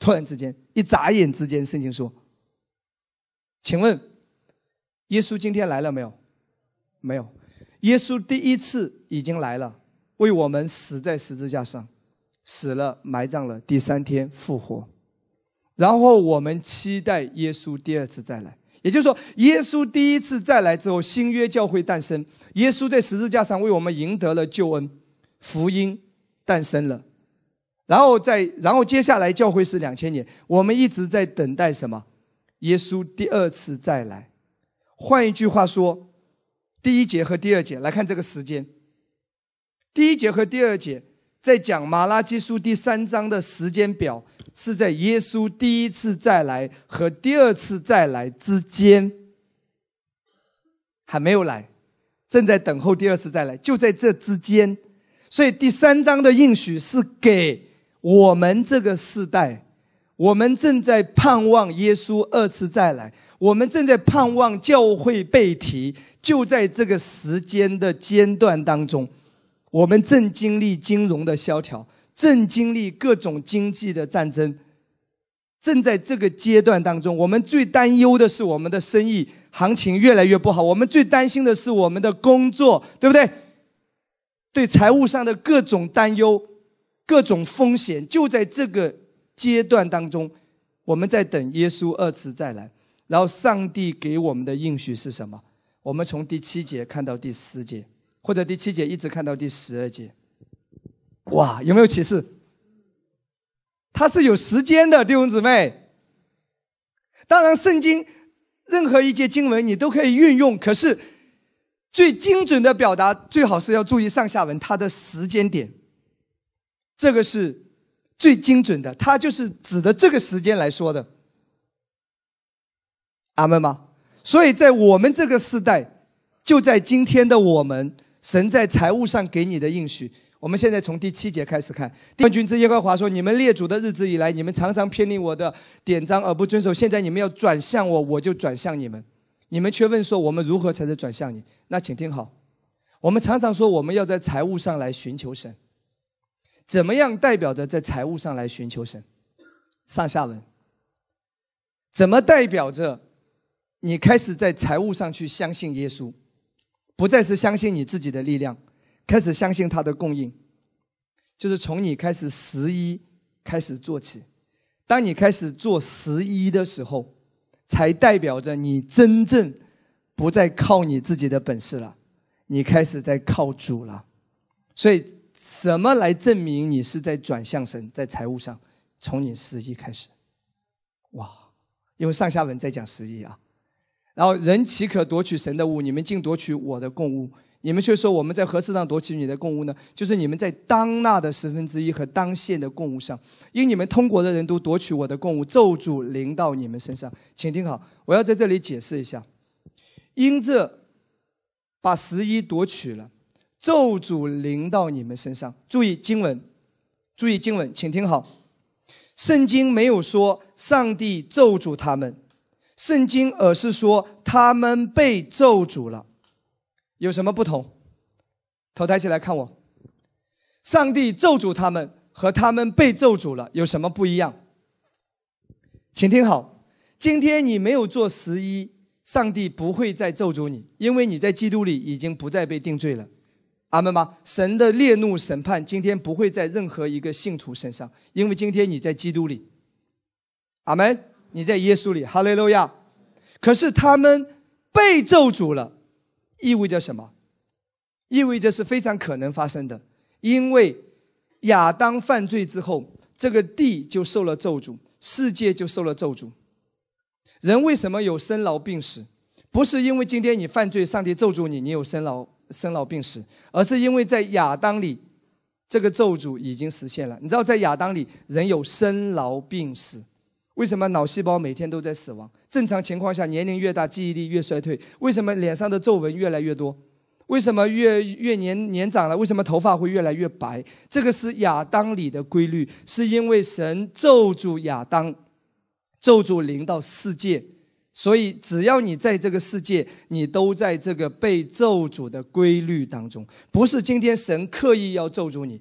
突然之间，一眨眼之间，圣经说：“请问，耶稣今天来了没有？没有。耶稣第一次已经来了，为我们死在十字架上。”死了，埋葬了，第三天复活，然后我们期待耶稣第二次再来。也就是说，耶稣第一次再来之后，新约教会诞生，耶稣在十字架上为我们赢得了救恩，福音诞生了。然后在，然后接下来教会是两千年，我们一直在等待什么？耶稣第二次再来。换一句话说，第一节和第二节来看这个时间，第一节和第二节。在讲马拉基书第三章的时间表，是在耶稣第一次再来和第二次再来之间，还没有来，正在等候第二次再来，就在这之间。所以第三章的应许是给我们这个世代，我们正在盼望耶稣二次再来，我们正在盼望教会被提，就在这个时间的间段当中。我们正经历金融的萧条，正经历各种经济的战争，正在这个阶段当中，我们最担忧的是我们的生意行情越来越不好，我们最担心的是我们的工作，对不对？对财务上的各种担忧、各种风险，就在这个阶段当中，我们在等耶稣二次再来。然后，上帝给我们的应许是什么？我们从第七节看到第十节。或者第七节一直看到第十二节，哇，有没有启示？它是有时间的，弟兄姊妹。当然，圣经任何一节经文你都可以运用，可是最精准的表达，最好是要注意上下文它的时间点。这个是最精准的，它就是指的这个时间来说的。阿门吗？所以在我们这个时代，就在今天的我们。神在财务上给你的应许，我们现在从第七节开始看。万军之耶和华说：“你们列祖的日子以来，你们常常偏离我的典章而不遵守。现在你们要转向我，我就转向你们。你们却问说：我们如何才能转向你？那请听好，我们常常说我们要在财务上来寻求神，怎么样代表着在财务上来寻求神？上下文，怎么代表着你开始在财务上去相信耶稣？”不再是相信你自己的力量，开始相信他的供应，就是从你开始十一开始做起。当你开始做十一的时候，才代表着你真正不再靠你自己的本事了，你开始在靠主了。所以，什么来证明你是在转向神，在财务上？从你十一开始，哇！因为上下文在讲十一啊。然后，人岂可夺取神的物？你们竟夺取我的供物。你们却说我们在何事上夺取你的供物呢？就是你们在当纳的十分之一和当献的供物上，因你们通国的人都夺取我的供物，咒诅临到你们身上。请听好，我要在这里解释一下，因这把十一夺取了，咒诅临到你们身上。注意经文，注意经文，请听好，圣经没有说上帝咒诅他们，圣经而是说他们被咒诅了。有什么不同？头抬起来看我。上帝咒诅他们和他们被咒诅了有什么不一样？请听好，今天你没有做十一，上帝不会再咒诅你，因为你在基督里已经不再被定罪了。阿门吗？神的烈怒审判今天不会在任何一个信徒身上，因为今天你在基督里。阿门，你在耶稣里。哈利路亚。可是他们被咒诅了。意味着什么？意味着是非常可能发生的，因为亚当犯罪之后，这个地就受了咒诅，世界就受了咒诅。人为什么有生老病死？不是因为今天你犯罪，上帝咒诅你，你有生老生老病死，而是因为在亚当里，这个咒诅已经实现了。你知道，在亚当里，人有生老病死。为什么脑细胞每天都在死亡？正常情况下，年龄越大，记忆力越衰退。为什么脸上的皱纹越来越多？为什么越越年年长了？为什么头发会越来越白？这个是亚当里的规律，是因为神咒住亚当，咒住临到世界，所以只要你在这个世界，你都在这个被咒诅的规律当中。不是今天神刻意要咒诅你，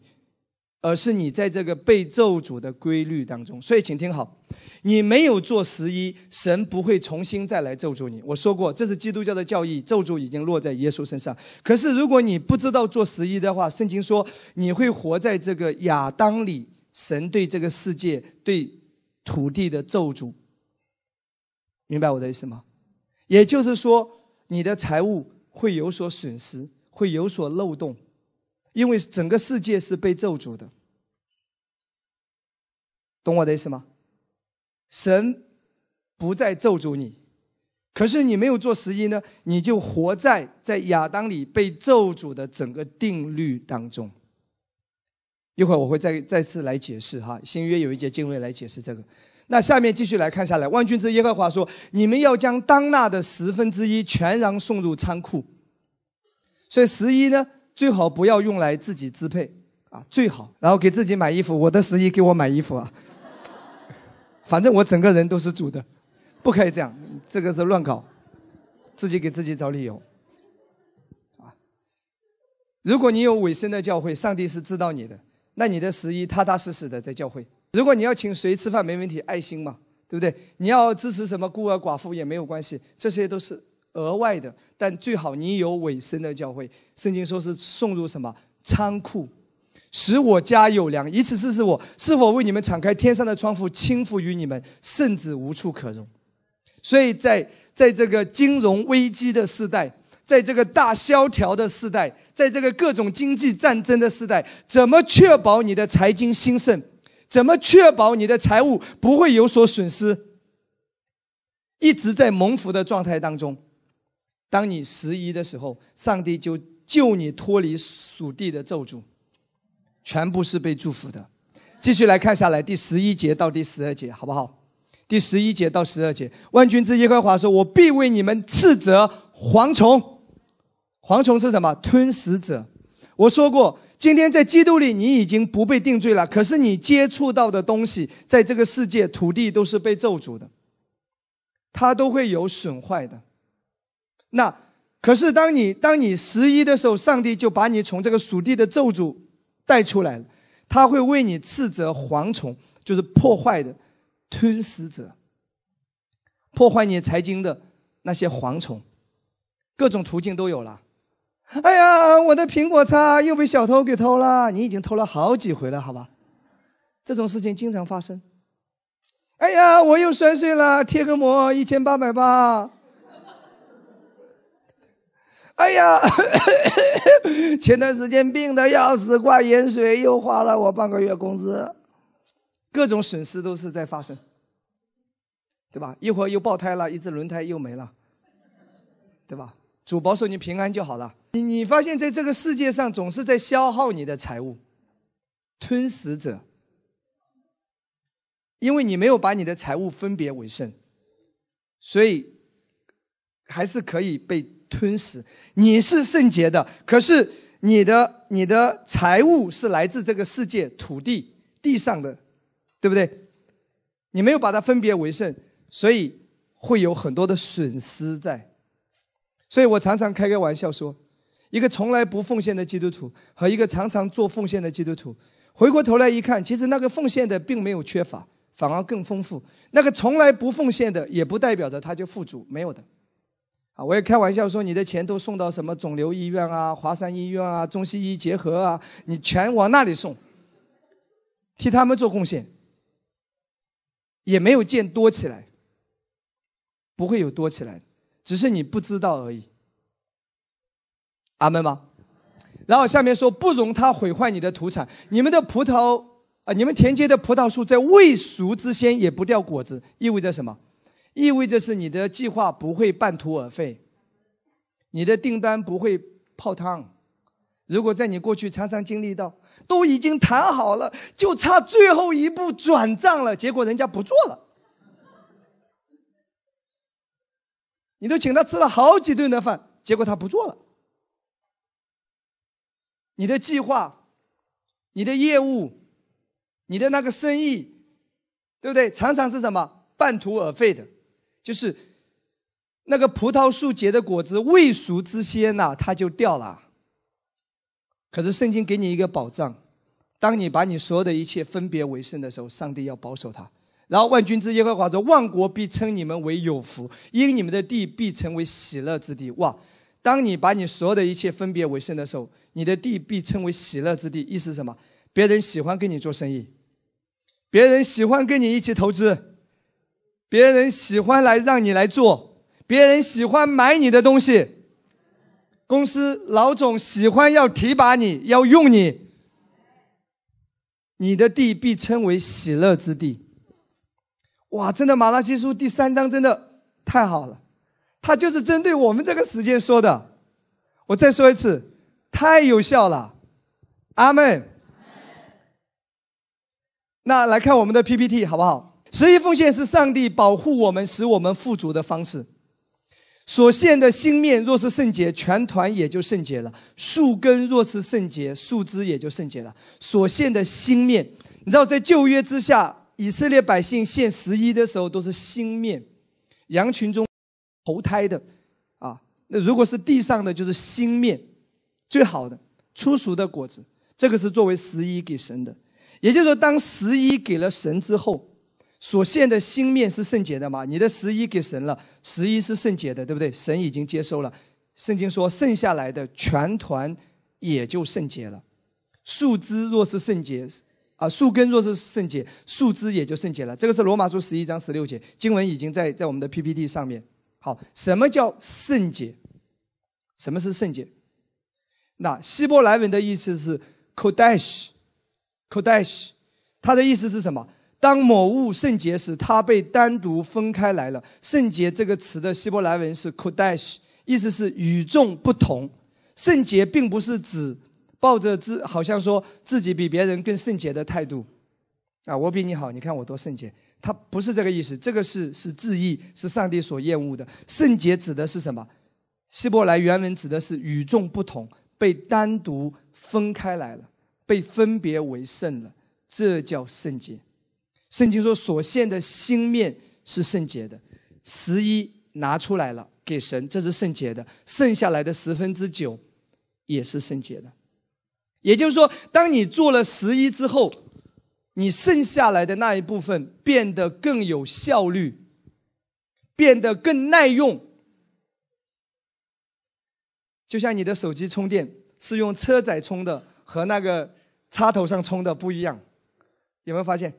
而是你在这个被咒诅的规律当中。所以，请听好。你没有做十一，神不会重新再来咒诅你。我说过，这是基督教的教义，咒诅已经落在耶稣身上。可是如果你不知道做十一的话，圣经说你会活在这个亚当里，神对这个世界、对土地的咒诅。明白我的意思吗？也就是说，你的财物会有所损失，会有所漏洞，因为整个世界是被咒诅的。懂我的意思吗？神不再咒诅你，可是你没有做十一呢，你就活在在亚当里被咒诅的整个定律当中。一会儿我会再再次来解释哈，新约有一节经文来解释这个。那下面继续来看下来，万军之耶和华说：“你们要将当纳的十分之一全然送入仓库。”所以十一呢，最好不要用来自己支配啊，最好然后给自己买衣服。我的十一给我买衣服啊。反正我整个人都是主的，不可以这样，这个是乱搞，自己给自己找理由。啊，如果你有委身的教会，上帝是知道你的，那你的十一踏踏实实的在教会。如果你要请谁吃饭没问题，爱心嘛，对不对？你要支持什么孤儿寡妇也没有关系，这些都是额外的，但最好你有委身的教会。圣经说是送入什么仓库。使我家有粮，以此试试我是否为你们敞开天上的窗户，倾覆于你们，甚至无处可容。所以在在这个金融危机的时代，在这个大萧条的时代，在这个各种经济战争的时代，怎么确保你的财经兴盛？怎么确保你的财务不会有所损失？一直在蒙福的状态当中，当你十一的时候，上帝就救你脱离属地的咒诅。全部是被祝福的。继续来看下来，第十一节到第十二节，好不好？第十一节到十二节，万军之耶和华说：“我必为你们斥责蝗虫。蝗虫是什么？吞食者。我说过，今天在基督里，你已经不被定罪了。可是你接触到的东西，在这个世界土地都是被咒诅的，它都会有损坏的。那可是当你当你十一的时候，上帝就把你从这个属地的咒诅。带出来了，他会为你斥责蝗虫，就是破坏的吞食者，破坏你财经的那些蝗虫，各种途径都有了。哎呀，我的苹果叉又被小偷给偷了，你已经偷了好几回了，好吧？这种事情经常发生。哎呀，我又摔碎了，贴个膜一千八百八。哎呀，前段时间病的要死，挂盐水又花了我半个月工资，各种损失都是在发生，对吧？一会儿又爆胎了，一只轮胎又没了，对吧？主保守你平安就好了。你你发现在这个世界上总是在消耗你的财物，吞食者，因为你没有把你的财物分别为圣，所以还是可以被吞噬。你是圣洁的，可是你的你的财物是来自这个世界土地地上的，对不对？你没有把它分别为圣，所以会有很多的损失在。所以我常常开个玩笑说，一个从来不奉献的基督徒和一个常常做奉献的基督徒，回过头来一看，其实那个奉献的并没有缺乏，反而更丰富。那个从来不奉献的，也不代表着他就富足，没有的。啊，我也开玩笑说，你的钱都送到什么肿瘤医院啊、华山医院啊、中西医结合啊，你全往那里送，替他们做贡献，也没有见多起来，不会有多起来。只是你不知道而已，阿门吗？然后下面说不容他毁坏你的土产，你们的葡萄啊，你们田间的葡萄树在未熟之先也不掉果子，意味着什么？意味着是你的计划不会半途而废，你的订单不会泡汤。如果在你过去常常经历到，都已经谈好了，就差最后一步转账了，结果人家不做了。你都请他吃了好几顿的饭，结果他不做了。你的计划、你的业务、你的那个生意，对不对？常常是什么半途而废的，就是那个葡萄树结的果子未熟之先呐，它就掉了。可是圣经给你一个保障，当你把你所有的一切分别为圣的时候，上帝要保守它。然后万军之耶和华说：“万国必称你们为有福，因你们的地必成为喜乐之地。”哇！当你把你所有的一切分别为圣的时候，你的地必称为喜乐之地。意思是什么？别人喜欢跟你做生意，别人喜欢跟你一起投资，别人喜欢来让你来做，别人喜欢买你的东西，公司老总喜欢要提拔你，要用你，你的地必称为喜乐之地。哇，真的，《马拉基书》第三章真的太好了，它就是针对我们这个时间说的。我再说一次，太有效了，阿门。那来看我们的 PPT 好不好？十一奉献是上帝保护我们、使我们富足的方式。所献的心面若是圣洁，全团也就圣洁了；树根若是圣洁，树枝也就圣洁了。所献的心面，你知道，在旧约之下。以色列百姓献十一的时候都是心面，羊群中投胎的啊。那如果是地上的就是心面，最好的粗熟的果子，这个是作为十一给神的。也就是说，当十一给了神之后，所献的心面是圣洁的嘛？你的十一给神了，十一是圣洁的，对不对？神已经接收了。圣经说，剩下来的全团也就圣洁了。树枝若是圣洁。啊，树根若是圣洁，树枝也就圣洁了。这个是罗马书十一章十六节经文，已经在在我们的 PPT 上面。好，什么叫圣洁？什么是圣洁？那希伯来文的意思是 kodesh，kodesh，它的意思是什么？当某物圣洁时，它被单独分开来了。圣洁这个词的希伯来文是 kodesh，意思是与众不同。圣洁并不是指。抱着自好像说自己比别人更圣洁的态度，啊，我比你好，你看我多圣洁。他不是这个意思，这个是是自义，是上帝所厌恶的。圣洁指的是什么？希伯来原文指的是与众不同，被单独分开来了，被分别为圣了，这叫圣洁。圣经说所献的心面是圣洁的，十一拿出来了给神，这是圣洁的，剩下来的十分之九也是圣洁的。也就是说，当你做了十一之后，你剩下来的那一部分变得更有效率，变得更耐用。就像你的手机充电是用车载充的，和那个插头上充的不一样。有没有发现，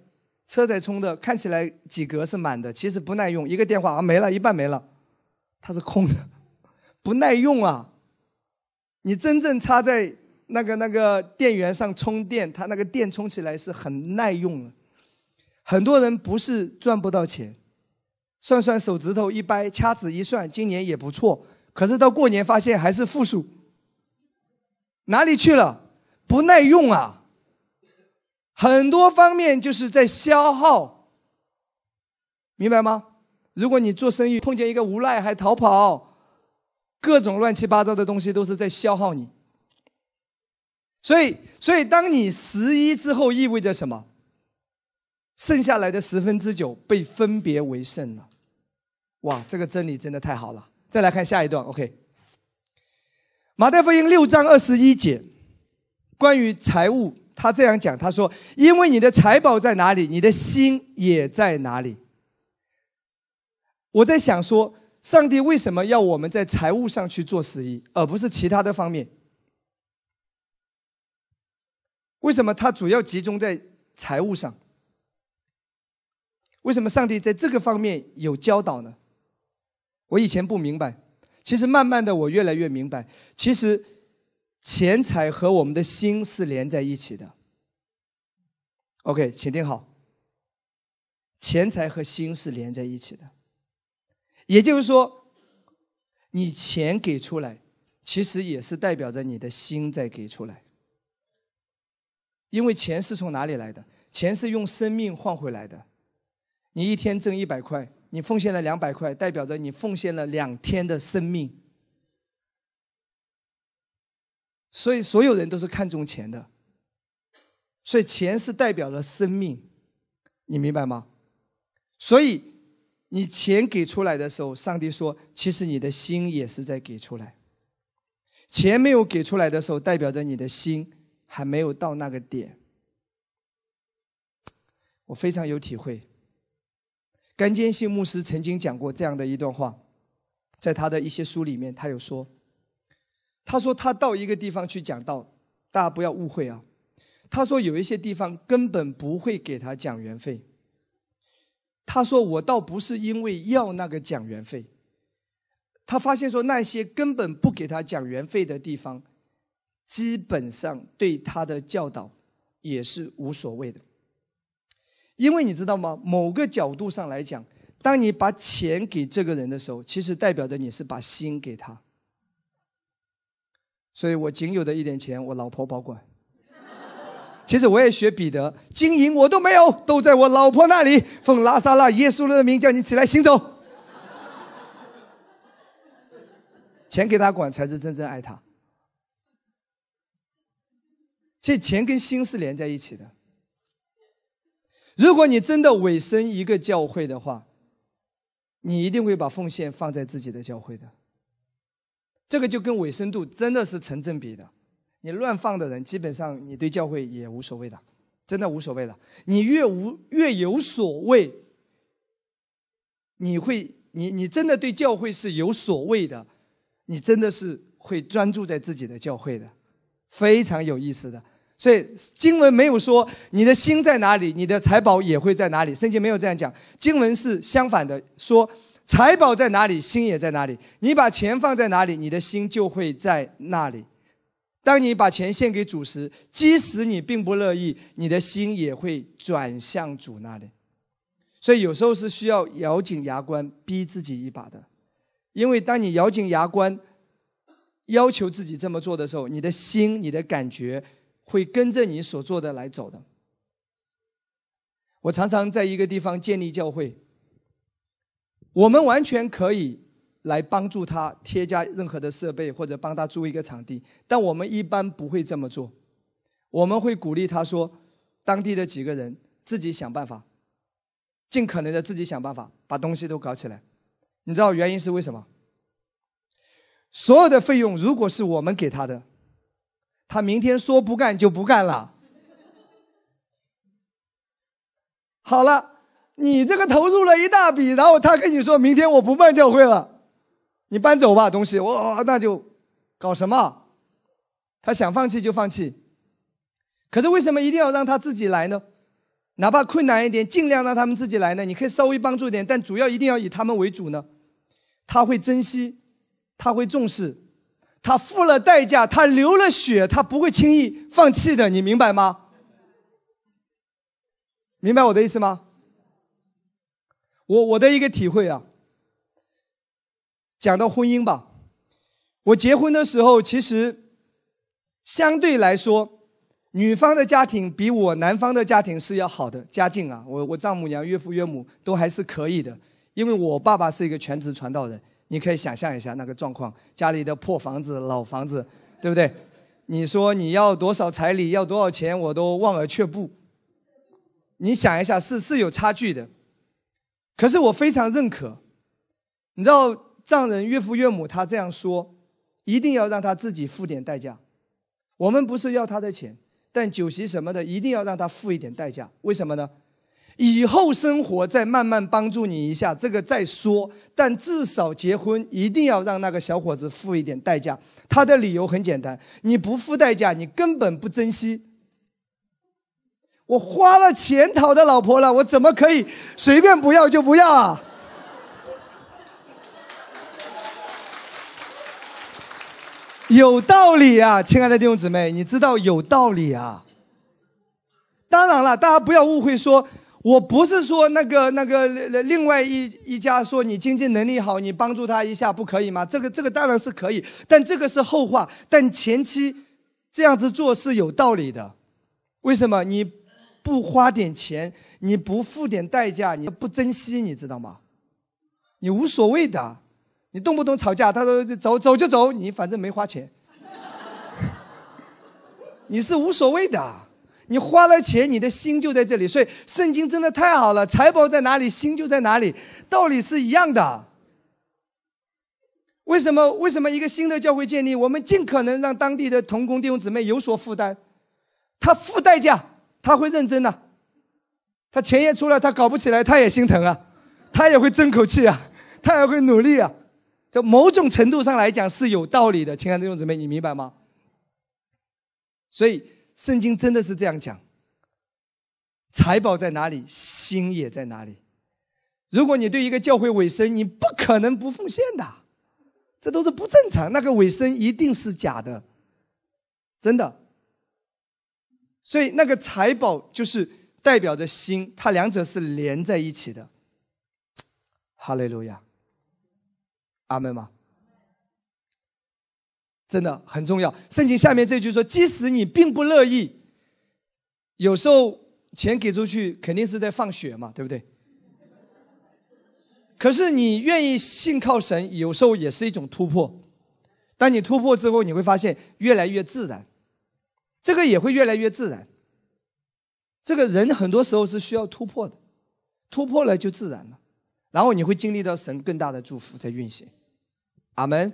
车载充的看起来几格是满的，其实不耐用，一个电话啊没了一半没了，它是空的，不耐用啊。你真正插在那个那个电源上充电，它那个电充起来是很耐用的。很多人不是赚不到钱，算算手指头一掰，掐指一算，今年也不错。可是到过年发现还是负数，哪里去了？不耐用啊！很多方面就是在消耗，明白吗？如果你做生意碰见一个无赖还逃跑，各种乱七八糟的东西都是在消耗你。所以，所以当你十一之后，意味着什么？剩下来的十分之九被分别为圣了。哇，这个真理真的太好了！再来看下一段，OK。马太福音六章二十一节，关于财务。他这样讲，他说：“因为你的财宝在哪里，你的心也在哪里。”我在想说，上帝为什么要我们在财务上去做十一，而不是其他的方面？为什么他主要集中在财务上？为什么上帝在这个方面有教导呢？我以前不明白，其实慢慢的我越来越明白，其实。钱财和我们的心是连在一起的。OK，请听好。钱财和心是连在一起的，也就是说，你钱给出来，其实也是代表着你的心在给出来。因为钱是从哪里来的？钱是用生命换回来的。你一天挣一百块，你奉献了两百块，代表着你奉献了两天的生命。所以，所有人都是看重钱的。所以，钱是代表了生命，你明白吗？所以，你钱给出来的时候，上帝说，其实你的心也是在给出来。钱没有给出来的时候，代表着你的心还没有到那个点。我非常有体会。甘坚信牧师曾经讲过这样的一段话，在他的一些书里面，他有说。他说他到一个地方去讲道，大家不要误会啊。他说有一些地方根本不会给他讲员费。他说我倒不是因为要那个讲员费，他发现说那些根本不给他讲员费的地方，基本上对他的教导也是无所谓的。因为你知道吗？某个角度上来讲，当你把钱给这个人的时候，其实代表着你是把心给他。所以我仅有的一点钱，我老婆保管。其实我也学彼得，金银我都没有，都在我老婆那里。奉拉萨拉耶稣的名叫你起来行走。钱给他管才是真正爱他。这钱跟心是连在一起的。如果你真的委身一个教会的话，你一定会把奉献放在自己的教会的。这个就跟尾声度真的是成正比的，你乱放的人，基本上你对教会也无所谓的，真的无所谓的。你越无越有所谓，你会你你真的对教会是有所谓的，你真的是会专注在自己的教会的，非常有意思的。所以经文没有说你的心在哪里，你的财宝也会在哪里，圣经没有这样讲，经文是相反的说。财宝在哪里，心也在哪里。你把钱放在哪里，你的心就会在那里。当你把钱献给主时，即使你并不乐意，你的心也会转向主那里。所以有时候是需要咬紧牙关，逼自己一把的。因为当你咬紧牙关，要求自己这么做的时候，你的心、你的感觉会跟着你所做的来走的。我常常在一个地方建立教会。我们完全可以来帮助他添加任何的设备，或者帮他租一个场地，但我们一般不会这么做。我们会鼓励他说：“当地的几个人自己想办法，尽可能的自己想办法把东西都搞起来。”你知道原因是为什么？所有的费用如果是我们给他的，他明天说不干就不干了。好了。你这个投入了一大笔，然后他跟你说明天我不办教会了，你搬走吧东西，哇，那就搞什么？他想放弃就放弃，可是为什么一定要让他自己来呢？哪怕困难一点，尽量让他们自己来呢？你可以稍微帮助点，但主要一定要以他们为主呢？他会珍惜，他会重视，他付了代价，他流了血，他不会轻易放弃的，你明白吗？明白我的意思吗？我我的一个体会啊，讲到婚姻吧，我结婚的时候，其实相对来说，女方的家庭比我男方的家庭是要好的，家境啊，我我丈母娘、岳父岳母都还是可以的，因为我爸爸是一个全职传道人。你可以想象一下那个状况，家里的破房子、老房子，对不对？你说你要多少彩礼，要多少钱，我都望而却步。你想一下，是是有差距的。可是我非常认可，你知道丈人岳父岳母他这样说，一定要让他自己付点代价。我们不是要他的钱，但酒席什么的，一定要让他付一点代价。为什么呢？以后生活再慢慢帮助你一下，这个再说。但至少结婚一定要让那个小伙子付一点代价。他的理由很简单：你不付代价，你根本不珍惜。我花了钱讨的老婆了，我怎么可以随便不要就不要啊？有道理啊，亲爱的弟兄姊妹，你知道有道理啊。当然了，大家不要误会说。我不是说那个那个另外一一家说你经济能力好，你帮助他一下不可以吗？这个这个当然是可以，但这个是后话。但前期这样子做是有道理的。为什么你不花点钱，你不付点代价，你不珍惜，你知道吗？你无所谓的，你动不动吵架，他说走走就走，你反正没花钱，你是无所谓的。你花了钱，你的心就在这里。所以圣经真的太好了，财宝在哪里，心就在哪里，道理是一样的。为什么？为什么一个新的教会建立，我们尽可能让当地的同工弟兄姊妹有所负担？他付代价，他会认真的。他钱也出来，他搞不起来，他也心疼啊，他也会争口气啊，他也会努力啊。在某种程度上来讲是有道理的，亲爱的弟兄姊妹，你明白吗？所以。圣经真的是这样讲：财宝在哪里，心也在哪里。如果你对一个教会委身，你不可能不奉献的，这都是不正常。那个委身一定是假的，真的。所以那个财宝就是代表着心，它两者是连在一起的。哈利路亚，阿门吗？真的很重要。圣经下面这句说：“即使你并不乐意，有时候钱给出去肯定是在放血嘛，对不对？可是你愿意信靠神，有时候也是一种突破。当你突破之后，你会发现越来越自然，这个也会越来越自然。这个人很多时候是需要突破的，突破了就自然了，然后你会经历到神更大的祝福在运行。阿门。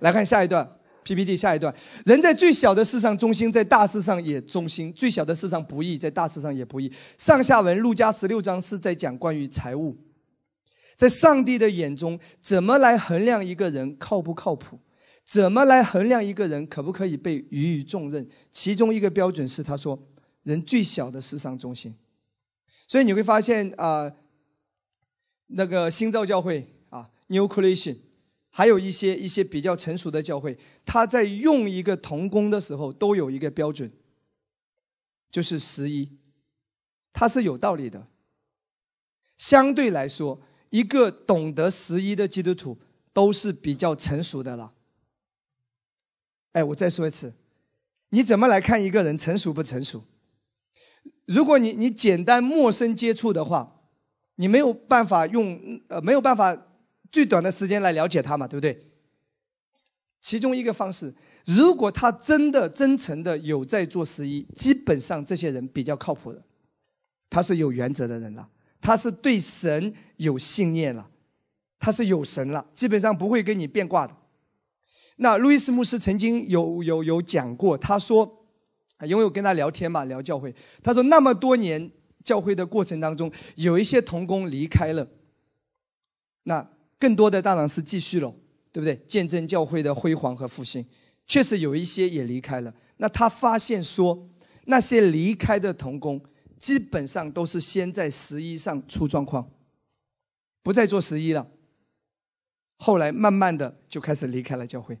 来看下一段。” PPT 下一段，人在最小的事上忠心，在大事上也忠心；最小的事上不义，在大事上也不义。上下文，路加十六章是在讲关于财务，在上帝的眼中，怎么来衡量一个人靠不靠谱？怎么来衡量一个人可不可以被予以重任？其中一个标准是，他说，人最小的事上中心。所以你会发现啊，那个新造教会啊，New Creation。还有一些一些比较成熟的教会，他在用一个童工的时候都有一个标准，就是十一，它是有道理的。相对来说，一个懂得十一的基督徒都是比较成熟的了。哎，我再说一次，你怎么来看一个人成熟不成熟？如果你你简单陌生接触的话，你没有办法用呃没有办法。最短的时间来了解他嘛，对不对？其中一个方式，如果他真的真诚的有在做十一，基本上这些人比较靠谱的，他是有原则的人了，他是对神有信念了，他是有神了，基本上不会跟你变卦的。那路易斯牧师曾经有有有讲过，他说，因为我跟他聊天嘛，聊教会，他说那么多年教会的过程当中，有一些童工离开了，那。更多的当然是继续了，对不对？见证教会的辉煌和复兴，确实有一些也离开了。那他发现说，那些离开的童工，基本上都是先在十一上出状况，不再做十一了。后来慢慢的就开始离开了教会。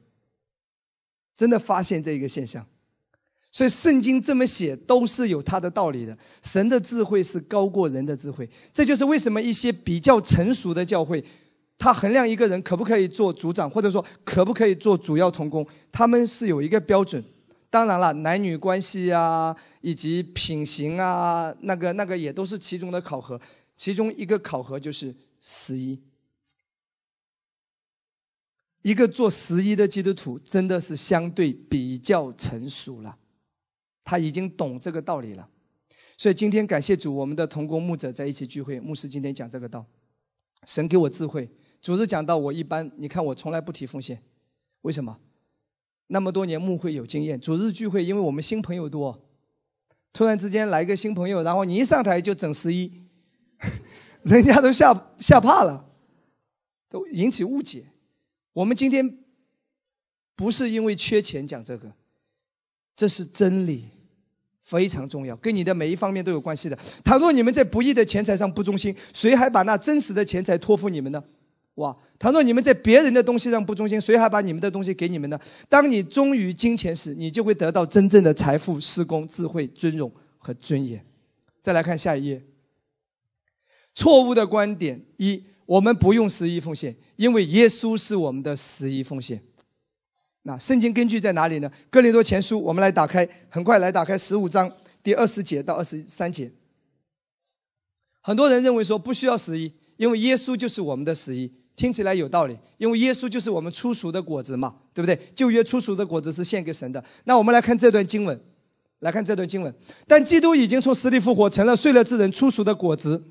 真的发现这一个现象。所以圣经这么写都是有它的道理的。神的智慧是高过人的智慧，这就是为什么一些比较成熟的教会，他衡量一个人可不可以做组长，或者说可不可以做主要同工，他们是有一个标准。当然了，男女关系啊，以及品行啊，那个那个也都是其中的考核。其中一个考核就是十一。一个做十一的基督徒，真的是相对比较成熟了，他已经懂这个道理了。所以今天感谢主，我们的同工牧者在一起聚会，牧师今天讲这个道，神给我智慧。主日讲到我一般，你看我从来不提奉献，为什么？那么多年牧会有经验，主日聚会，因为我们新朋友多，突然之间来个新朋友，然后你一上台就整十一，人家都吓吓怕了，都引起误解。我们今天不是因为缺钱讲这个，这是真理，非常重要，跟你的每一方面都有关系的。倘若你们在不义的钱财上不忠心，谁还把那真实的钱财托付你们呢？哇！倘若你们在别人的东西上不忠心，谁还把你们的东西给你们呢？当你忠于金钱时，你就会得到真正的财富、施工、智慧、尊荣和尊严。再来看下一页。错误的观点一：我们不用十一奉献，因为耶稣是我们的十一奉献。那圣经根据在哪里呢？哥林多前书，我们来打开，很快来打开十五章第二十节到二十三节。很多人认为说不需要十一，因为耶稣就是我们的十一。听起来有道理，因为耶稣就是我们初熟的果子嘛，对不对？旧约初熟的果子是献给神的。那我们来看这段经文，来看这段经文。但基督已经从死里复活，成了睡了之人初熟的果子。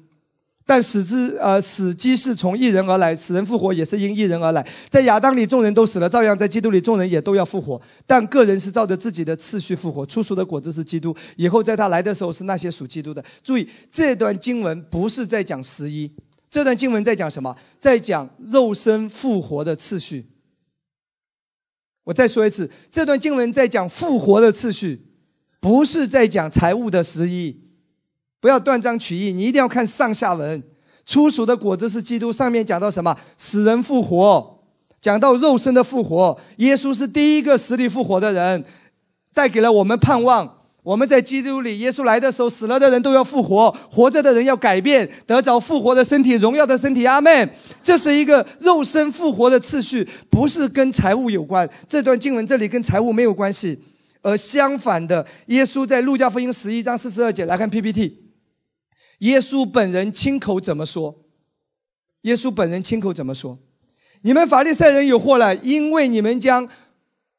但死之呃死机是从一人而来，死人复活也是因一人而来。在亚当里众人都死了，照样在基督里众人也都要复活。但个人是照着自己的次序复活。初熟的果子是基督，以后在他来的时候是那些属基督的。注意这段经文不是在讲十一。这段经文在讲什么？在讲肉身复活的次序。我再说一次，这段经文在讲复活的次序，不是在讲财务的十一。不要断章取义，你一定要看上下文。初熟的果子是基督，上面讲到什么？死人复活，讲到肉身的复活。耶稣是第一个死里复活的人，带给了我们盼望。我们在基督里，耶稣来的时候，死了的人都要复活，活着的人要改变，得着复活的身体，荣耀的身体。阿门。这是一个肉身复活的次序，不是跟财务有关。这段经文这里跟财务没有关系，而相反的，耶稣在路加福音十一章四十二节来看 PPT，耶稣本人亲口怎么说？耶稣本人亲口怎么说？你们法利赛人有祸了，因为你们将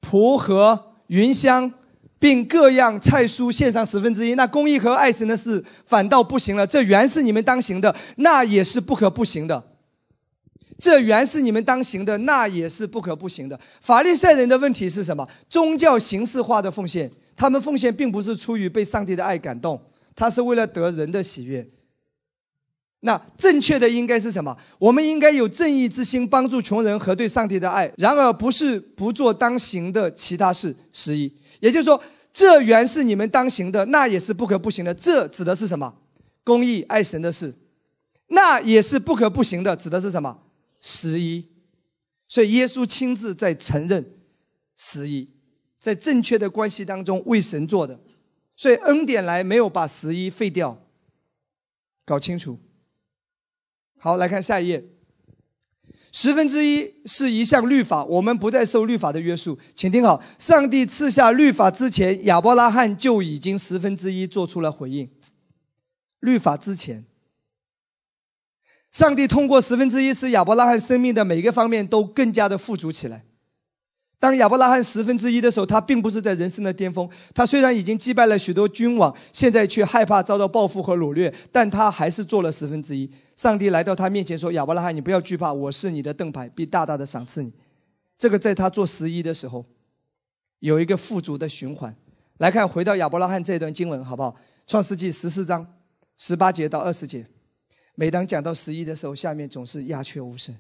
蒲和云香。并各样菜蔬献上十分之一，那公益和爱神的事反倒不行了。这原是你们当行的，那也是不可不行的。这原是你们当行的，那也是不可不行的。法利赛人的问题是什么？宗教形式化的奉献，他们奉献并不是出于被上帝的爱感动，他是为了得人的喜悦。那正确的应该是什么？我们应该有正义之心，帮助穷人和对上帝的爱。然而不是不做当行的其他事。十一。也就是说，这原是你们当行的，那也是不可不行的。这指的是什么？公义、爱神的事，那也是不可不行的。指的是什么？十一。所以耶稣亲自在承认十一，在正确的关系当中为神做的。所以恩典来没有把十一废掉，搞清楚。好，来看下一页。十分之一是一项律法，我们不再受律法的约束。请听好，上帝赐下律法之前，亚伯拉罕就已经十分之一做出了回应。律法之前，上帝通过十分之一，使亚伯拉罕生命的每一个方面都更加的富足起来。当亚伯拉罕十分之一的时候，他并不是在人生的巅峰。他虽然已经击败了许多君王，现在却害怕遭到报复和掳掠，但他还是做了十分之一。上帝来到他面前说：“亚伯拉罕，你不要惧怕，我是你的盾牌，必大大的赏赐你。”这个在他做十一的时候，有一个富足的循环。来看，回到亚伯拉罕这段经文，好不好？创世纪十四章十八节到二十节。每当讲到十一的时候，下面总是鸦雀无声。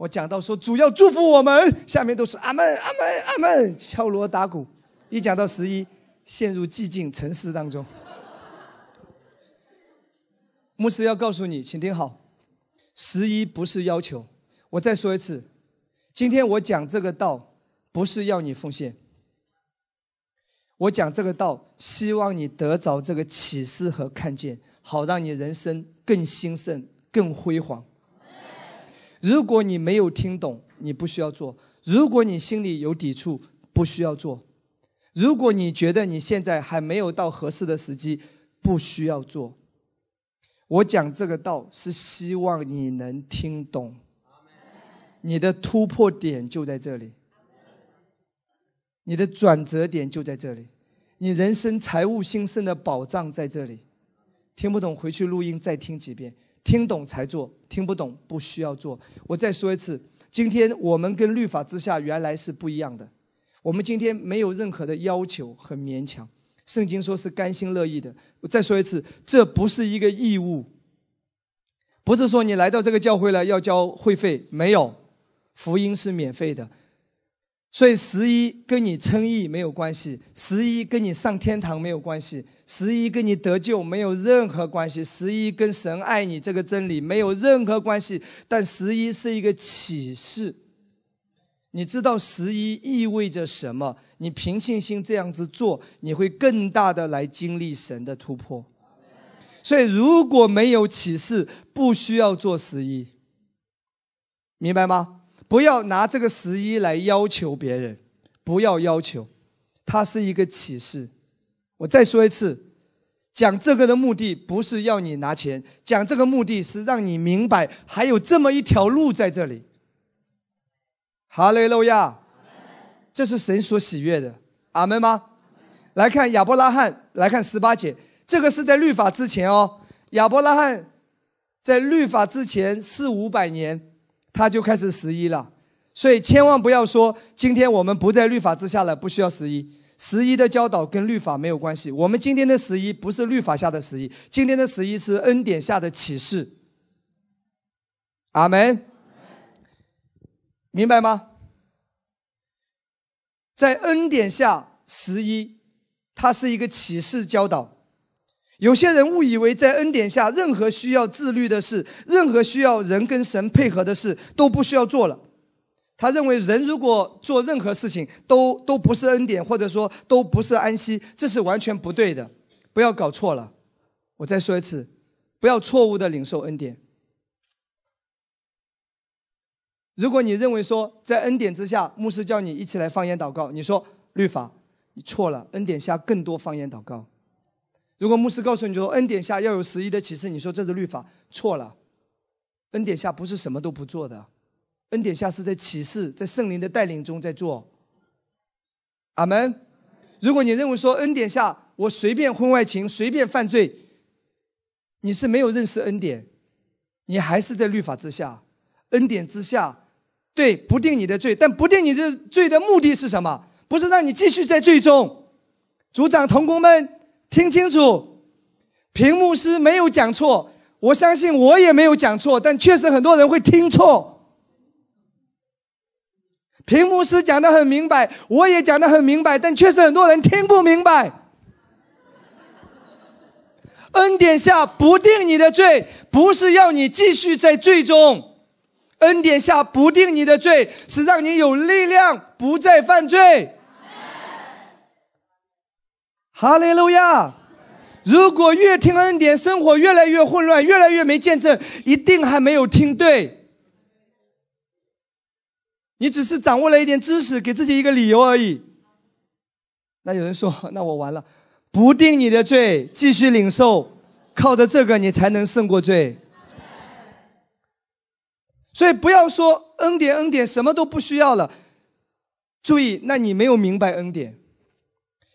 我讲到说主要祝福我们，下面都是阿门阿门阿门，敲锣打鼓。一讲到十一，陷入寂静沉思当中。牧师要告诉你，请听好，十一不是要求。我再说一次，今天我讲这个道，不是要你奉献。我讲这个道，希望你得着这个启示和看见，好让你人生更兴盛、更辉煌。如果你没有听懂，你不需要做；如果你心里有抵触，不需要做；如果你觉得你现在还没有到合适的时机，不需要做。我讲这个道是希望你能听懂，你的突破点就在这里。你的转折点就在这里，你人生财务兴盛的保障在这里。听不懂回去录音再听几遍，听懂才做，听不懂不需要做。我再说一次，今天我们跟律法之下原来是不一样的。我们今天没有任何的要求和勉强，圣经说是甘心乐意的。我再说一次，这不是一个义务，不是说你来到这个教会了要交会费，没有，福音是免费的。所以十一跟你称义没有关系，十一跟你上天堂没有关系，十一跟你得救没有任何关系，十一跟神爱你这个真理没有任何关系。但十一是一个启示，你知道十一意味着什么？你凭信心这样子做，你会更大的来经历神的突破。所以如果没有启示，不需要做十一，明白吗？不要拿这个十一来要求别人，不要要求，它是一个启示。我再说一次，讲这个的目的不是要你拿钱，讲这个目的是让你明白还有这么一条路在这里。哈雷路亚，这是神所喜悦的，阿门吗？来看亚伯拉罕，来看十八节，这个是在律法之前哦。亚伯拉罕在律法之前四五百年。他就开始十一了，所以千万不要说今天我们不在律法之下了，不需要十一。十一的教导跟律法没有关系。我们今天的十一不是律法下的十一，今天的十一是恩典下的启示。阿门，明白吗？在恩典下十一，它是一个启示教导。有些人误以为在恩典下，任何需要自律的事，任何需要人跟神配合的事，都不需要做了。他认为人如果做任何事情，都都不是恩典，或者说都不是安息，这是完全不对的。不要搞错了。我再说一次，不要错误的领受恩典。如果你认为说在恩典之下，牧师叫你一起来方言祷告，你说律法，你错了。恩典下更多方言祷告。如果牧师告诉你说恩典下要有十一的启示，你说这是律法，错了。恩典下不是什么都不做的，恩典下是在启示，在圣灵的带领中在做。阿门。如果你认为说恩典下我随便婚外情、随便犯罪，你是没有认识恩典，你还是在律法之下。恩典之下，对不定你的罪，但不定你的罪的目的是什么？不是让你继续在罪中。组长、同工们。听清楚，屏幕师没有讲错，我相信我也没有讲错，但确实很多人会听错。屏幕师讲的很明白，我也讲的很明白，但确实很多人听不明白。恩典下不定你的罪，不是要你继续在罪中；恩典下不定你的罪，是让你有力量不再犯罪。哈利路亚！如果越听恩典，生活越来越混乱，越来越没见证，一定还没有听对。你只是掌握了一点知识，给自己一个理由而已。那有人说：“ 那我完了，不定你的罪，继续领受，靠着这个你才能胜过罪。”所以不要说恩典，恩典什么都不需要了。注意，那你没有明白恩典。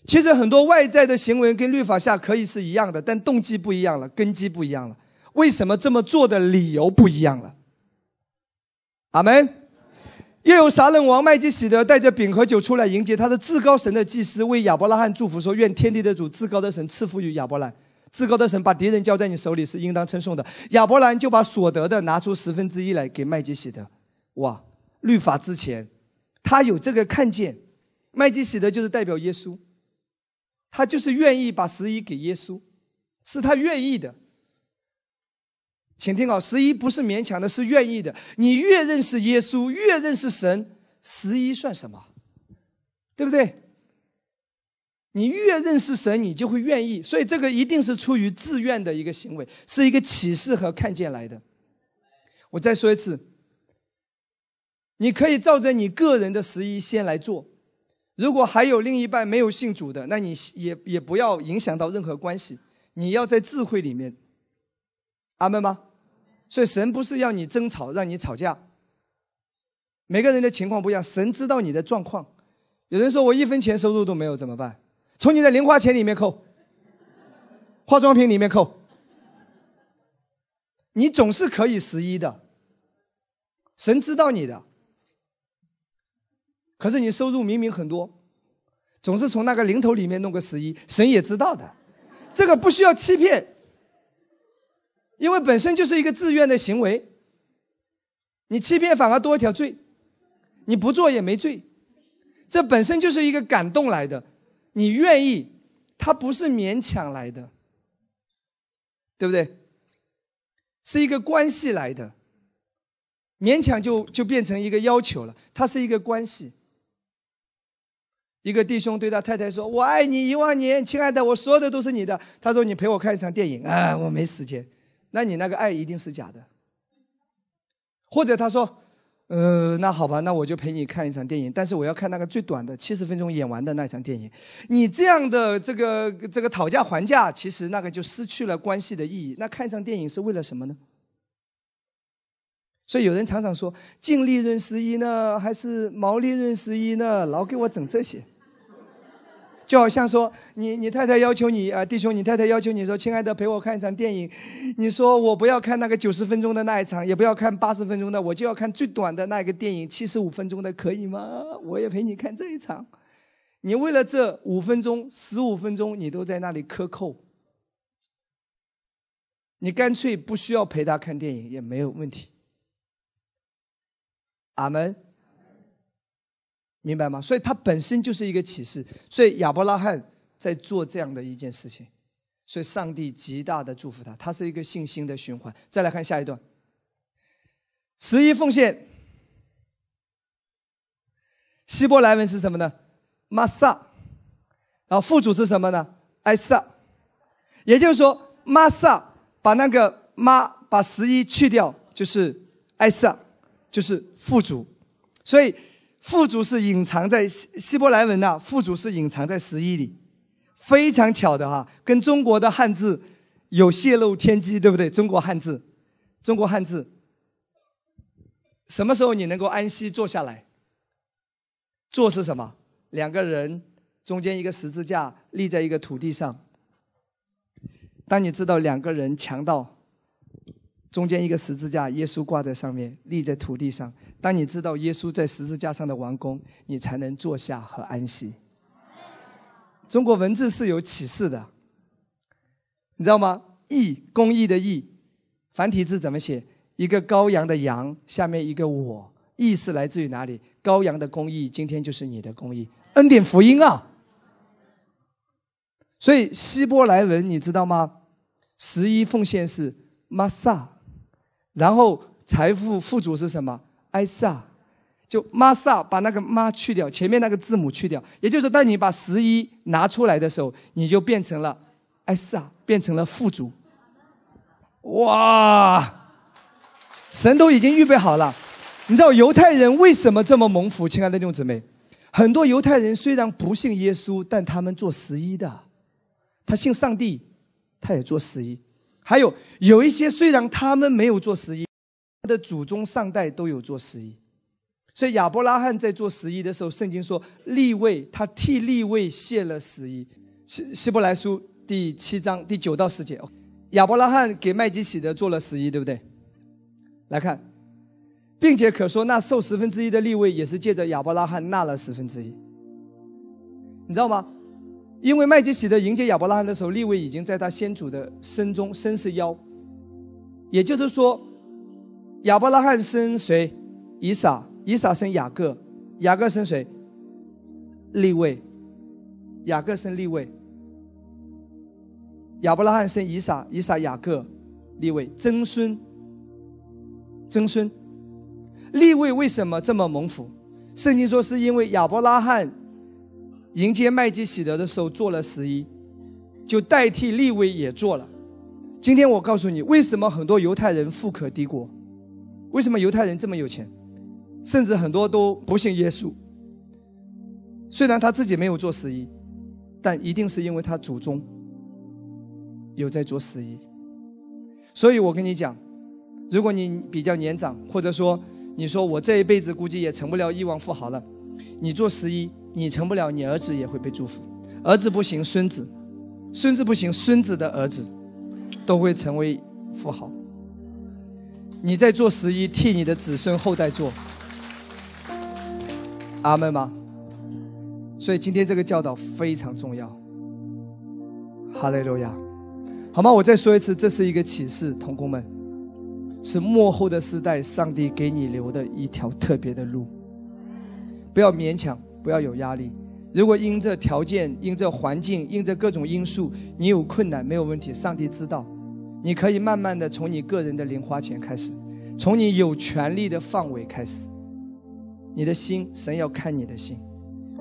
其实很多外在的行为跟律法下可以是一样的，但动机不一样了，根基不一样了。为什么这么做的理由不一样了？阿门。又有撒冷王麦基喜德带着饼和酒出来迎接他的至高神的祭司，为亚伯拉罕祝福说：“愿天地的主至高的神赐福于亚伯兰。至高的神把敌人交在你手里是应当称颂的。”亚伯兰就把所得的拿出十分之一来给麦基喜德。哇！律法之前，他有这个看见，麦基喜德就是代表耶稣。他就是愿意把十一给耶稣，是他愿意的。请听好，十一不是勉强的，是愿意的。你越认识耶稣，越认识神，十一算什么？对不对？你越认识神，你就会愿意，所以这个一定是出于自愿的一个行为，是一个启示和看见来的。我再说一次，你可以照着你个人的十一先来做。如果还有另一半没有信主的，那你也也不要影响到任何关系。你要在智慧里面，阿门吗？所以神不是要你争吵，让你吵架。每个人的情况不一样，神知道你的状况。有人说我一分钱收入都没有怎么办？从你的零花钱里面扣，化妆品里面扣，你总是可以十一的。神知道你的。可是你收入明明很多，总是从那个零头里面弄个十一，神也知道的，这个不需要欺骗，因为本身就是一个自愿的行为。你欺骗反而多一条罪，你不做也没罪，这本身就是一个感动来的，你愿意，它不是勉强来的，对不对？是一个关系来的，勉强就就变成一个要求了，它是一个关系。一个弟兄对他太太说：“我爱你一万年，亲爱的，我所有的都是你的。”他说：“你陪我看一场电影啊，我没时间。”那你那个爱一定是假的。或者他说：“呃，那好吧，那我就陪你看一场电影，但是我要看那个最短的七十分钟演完的那场电影。”你这样的这个这个讨价还价，其实那个就失去了关系的意义。那看一场电影是为了什么呢？所以有人常常说：“净利润十一呢，还是毛利润十一呢？”老给我整这些。就好像说，你你太太要求你啊，弟兄，你太太要求你说，亲爱的，陪我看一场电影。你说我不要看那个九十分钟的那一场，也不要看八十分钟的，我就要看最短的那个电影，七十五分钟的，可以吗？我也陪你看这一场。你为了这五分钟、十五分钟，你都在那里克扣。你干脆不需要陪他看电影也没有问题。阿门。明白吗？所以它本身就是一个启示。所以亚伯拉罕在做这样的一件事情，所以上帝极大的祝福他。他是一个信心的循环。再来看下一段，十一奉献，希伯来文是什么呢？玛萨，然后副主是什么呢？埃萨，也就是说，玛萨把那个妈把十一去掉，就是埃萨，就是副主，所以。副主是隐藏在希希伯来文呐，副主是隐藏在十一里，非常巧的哈，跟中国的汉字有泄露天机，对不对？中国汉字，中国汉字，什么时候你能够安息坐下来？坐是什么？两个人中间一个十字架立在一个土地上。当你知道两个人强盗。中间一个十字架，耶稣挂在上面，立在土地上。当你知道耶稣在十字架上的完工，你才能坐下和安息。中国文字是有启示的，你知道吗？义，公义的义，繁体字怎么写？一个羔羊的羊，下面一个我。义是来自于哪里？羔羊的公义，今天就是你的公义，恩典福音啊！所以希伯来文你知道吗？十一奉献是玛萨。然后财富富足是什么？埃萨，就玛萨把那个妈去掉，前面那个字母去掉，也就是当你把十一拿出来的时候，你就变成了埃萨，变成了富足。哇！神都已经预备好了。你知道犹太人为什么这么蒙福？亲爱的弟兄姊妹，很多犹太人虽然不信耶稣，但他们做十一的，他信上帝，他也做十一。还有有一些虽然他们没有做十一，他的祖宗上代都有做十一，所以亚伯拉罕在做十一的时候，圣经说立位，他替立位谢了十一。希希伯来书第七章第九到十节，亚伯拉罕给麦基洗德做了十一，对不对？来看，并且可说那受十分之一的立位也是借着亚伯拉罕纳了十分之一，你知道吗？因为麦基洗德迎接亚伯拉罕的时候，利位已经在他先祖的身中，身是腰。也就是说，亚伯拉罕生谁？以撒，以撒生雅各，雅各生谁？利位，雅各生利位。亚伯拉罕生以撒，以撒雅各，利位曾孙，曾孙。利位为什么这么蒙福？圣经说是因为亚伯拉罕。迎接麦基喜德的时候做了十一，就代替利威也做了。今天我告诉你，为什么很多犹太人富可敌国？为什么犹太人这么有钱？甚至很多都不信耶稣。虽然他自己没有做十一，但一定是因为他祖宗有在做十一。所以我跟你讲，如果你比较年长，或者说你说我这一辈子估计也成不了亿万富豪了，你做十一，你成不了，你儿子也会被祝福。儿子不行，孙子；孙子不行，孙子的儿子都会成为富豪。你在做十一，替你的子孙后代做。阿门吗？所以今天这个教导非常重要。哈利路亚，好吗？我再说一次，这是一个启示，同工们，是幕后的时代，上帝给你留的一条特别的路。不要勉强，不要有压力。如果因这条件、因这环境、因这各种因素，你有困难，没有问题，上帝知道。你可以慢慢的从你个人的零花钱开始，从你有权利的范围开始。你的心，神要看你的心。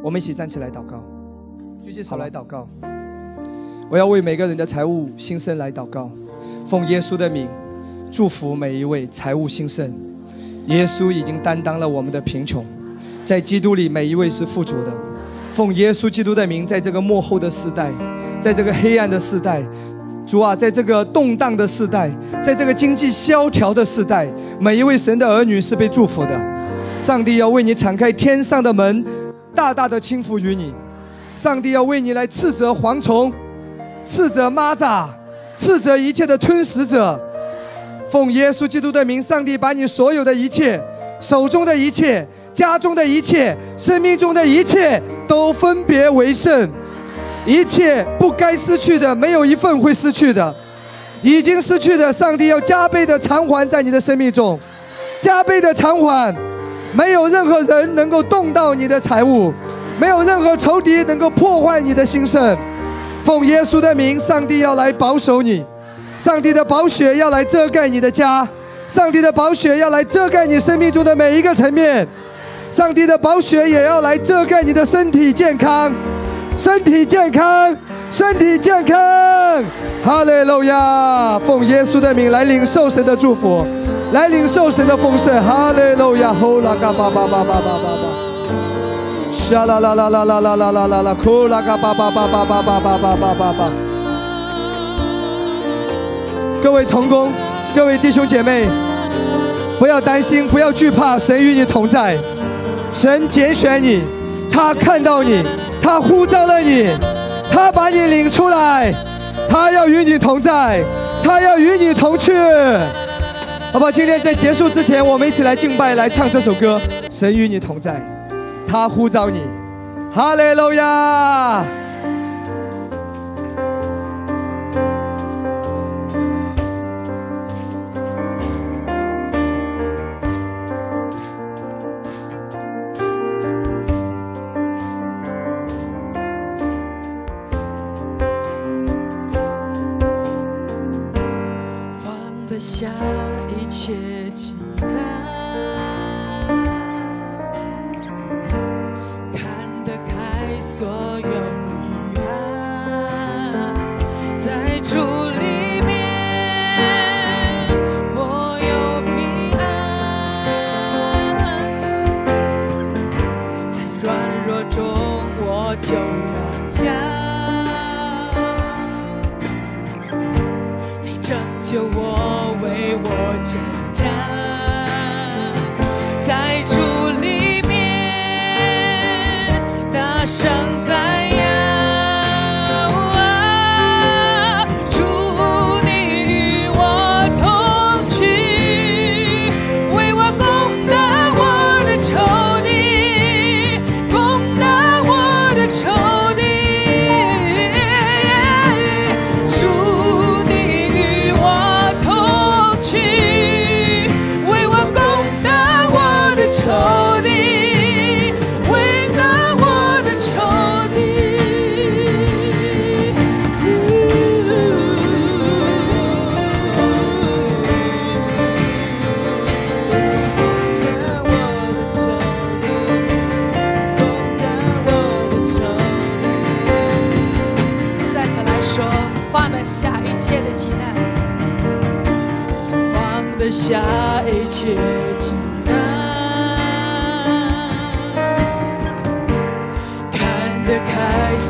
我们一起站起来祷告，举起手来祷告。我要为每个人的财务兴盛来祷告，奉耶稣的名，祝福每一位财务兴盛。耶稣已经担当了我们的贫穷，在基督里每一位是富足的。奉耶稣基督的名，在这个幕后的时代，在这个黑暗的时代，主啊，在这个动荡的时代，在这个经济萧条的时代，每一位神的儿女是被祝福的。上帝要为你敞开天上的门，大大的倾福于你。上帝要为你来斥责蝗虫，斥责蚂蚱，斥责一切的吞食者。奉耶稣基督的名，上帝把你所有的一切、手中的一切、家中的一切、生命中的一切都分别为圣。一切不该失去的，没有一份会失去的；已经失去的，上帝要加倍的偿还在你的生命中，加倍的偿还。没有任何人能够动到你的财物，没有任何仇敌能够破坏你的兴盛。奉耶稣的名，上帝要来保守你，上帝的宝血要来遮盖你的家，上帝的宝血要来遮盖你生命中的每一个层面，上帝的宝血也要来遮盖你的身体健康，身体健康，身体健康。哈利路亚！奉耶稣的名来领受神的祝福。来领受神的丰盛，哈利路亚！呼啦嘎巴巴巴巴巴巴巴，沙啦啦啦啦啦啦啦啦啦啦，呼啦嘎巴巴巴巴巴巴巴巴巴巴。各位同工，各位弟兄姐妹，不要担心，不要惧怕，神与你同在，神拣选你，他看到你，他呼召了你，他把你领出来，他要与你同在，他要与你同去。好不好？今天在结束之前，我们一起来敬拜，来唱这首歌。神与你同在，他呼召你，哈利路亚。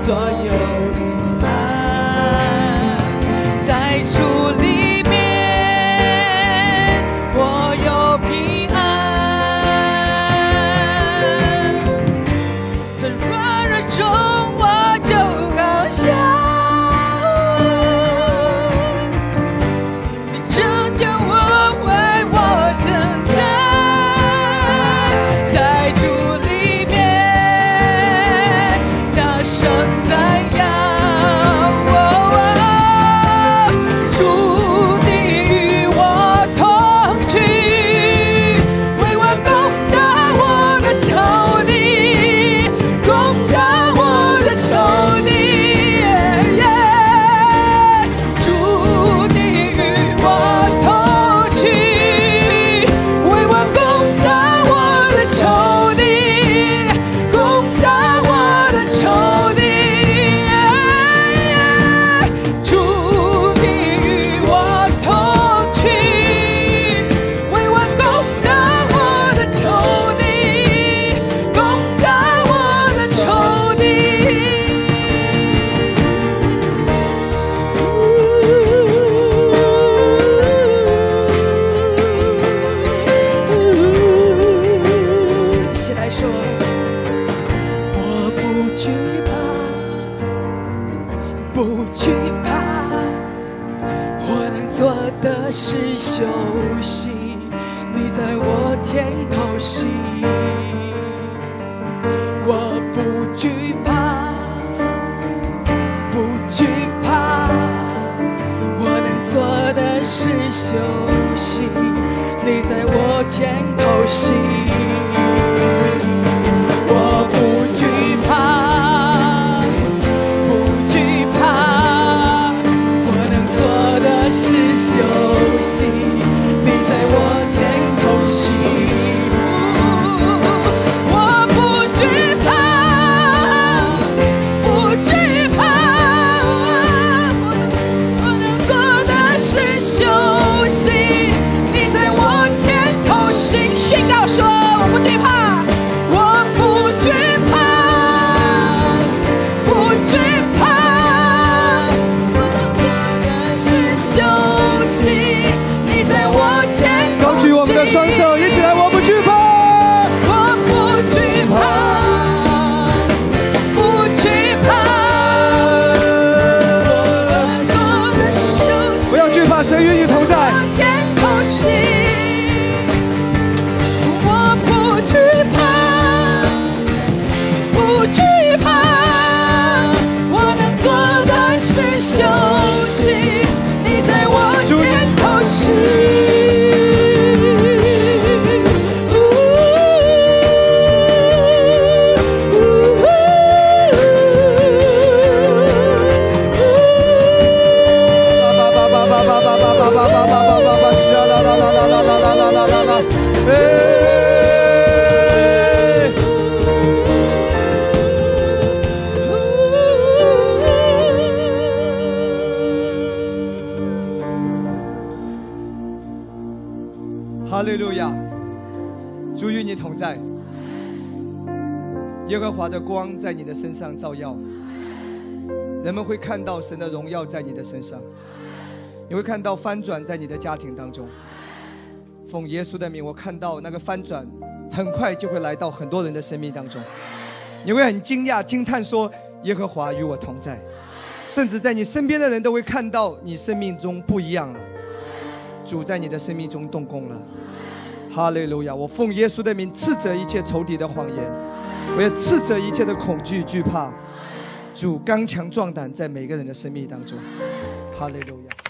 所有肩头细你的身上照耀，人们会看到神的荣耀在你的身上，你会看到翻转在你的家庭当中。奉耶稣的名，我看到那个翻转很快就会来到很多人的生命当中，你会很惊讶、惊叹说：“耶和华与我同在。”甚至在你身边的人都会看到你生命中不一样了，主在你的生命中动工了。哈利路亚！我奉耶稣的名斥责一切仇敌的谎言，我要斥责一切的恐惧、惧怕。主刚强壮胆在每个人的生命当中。哈利路亚！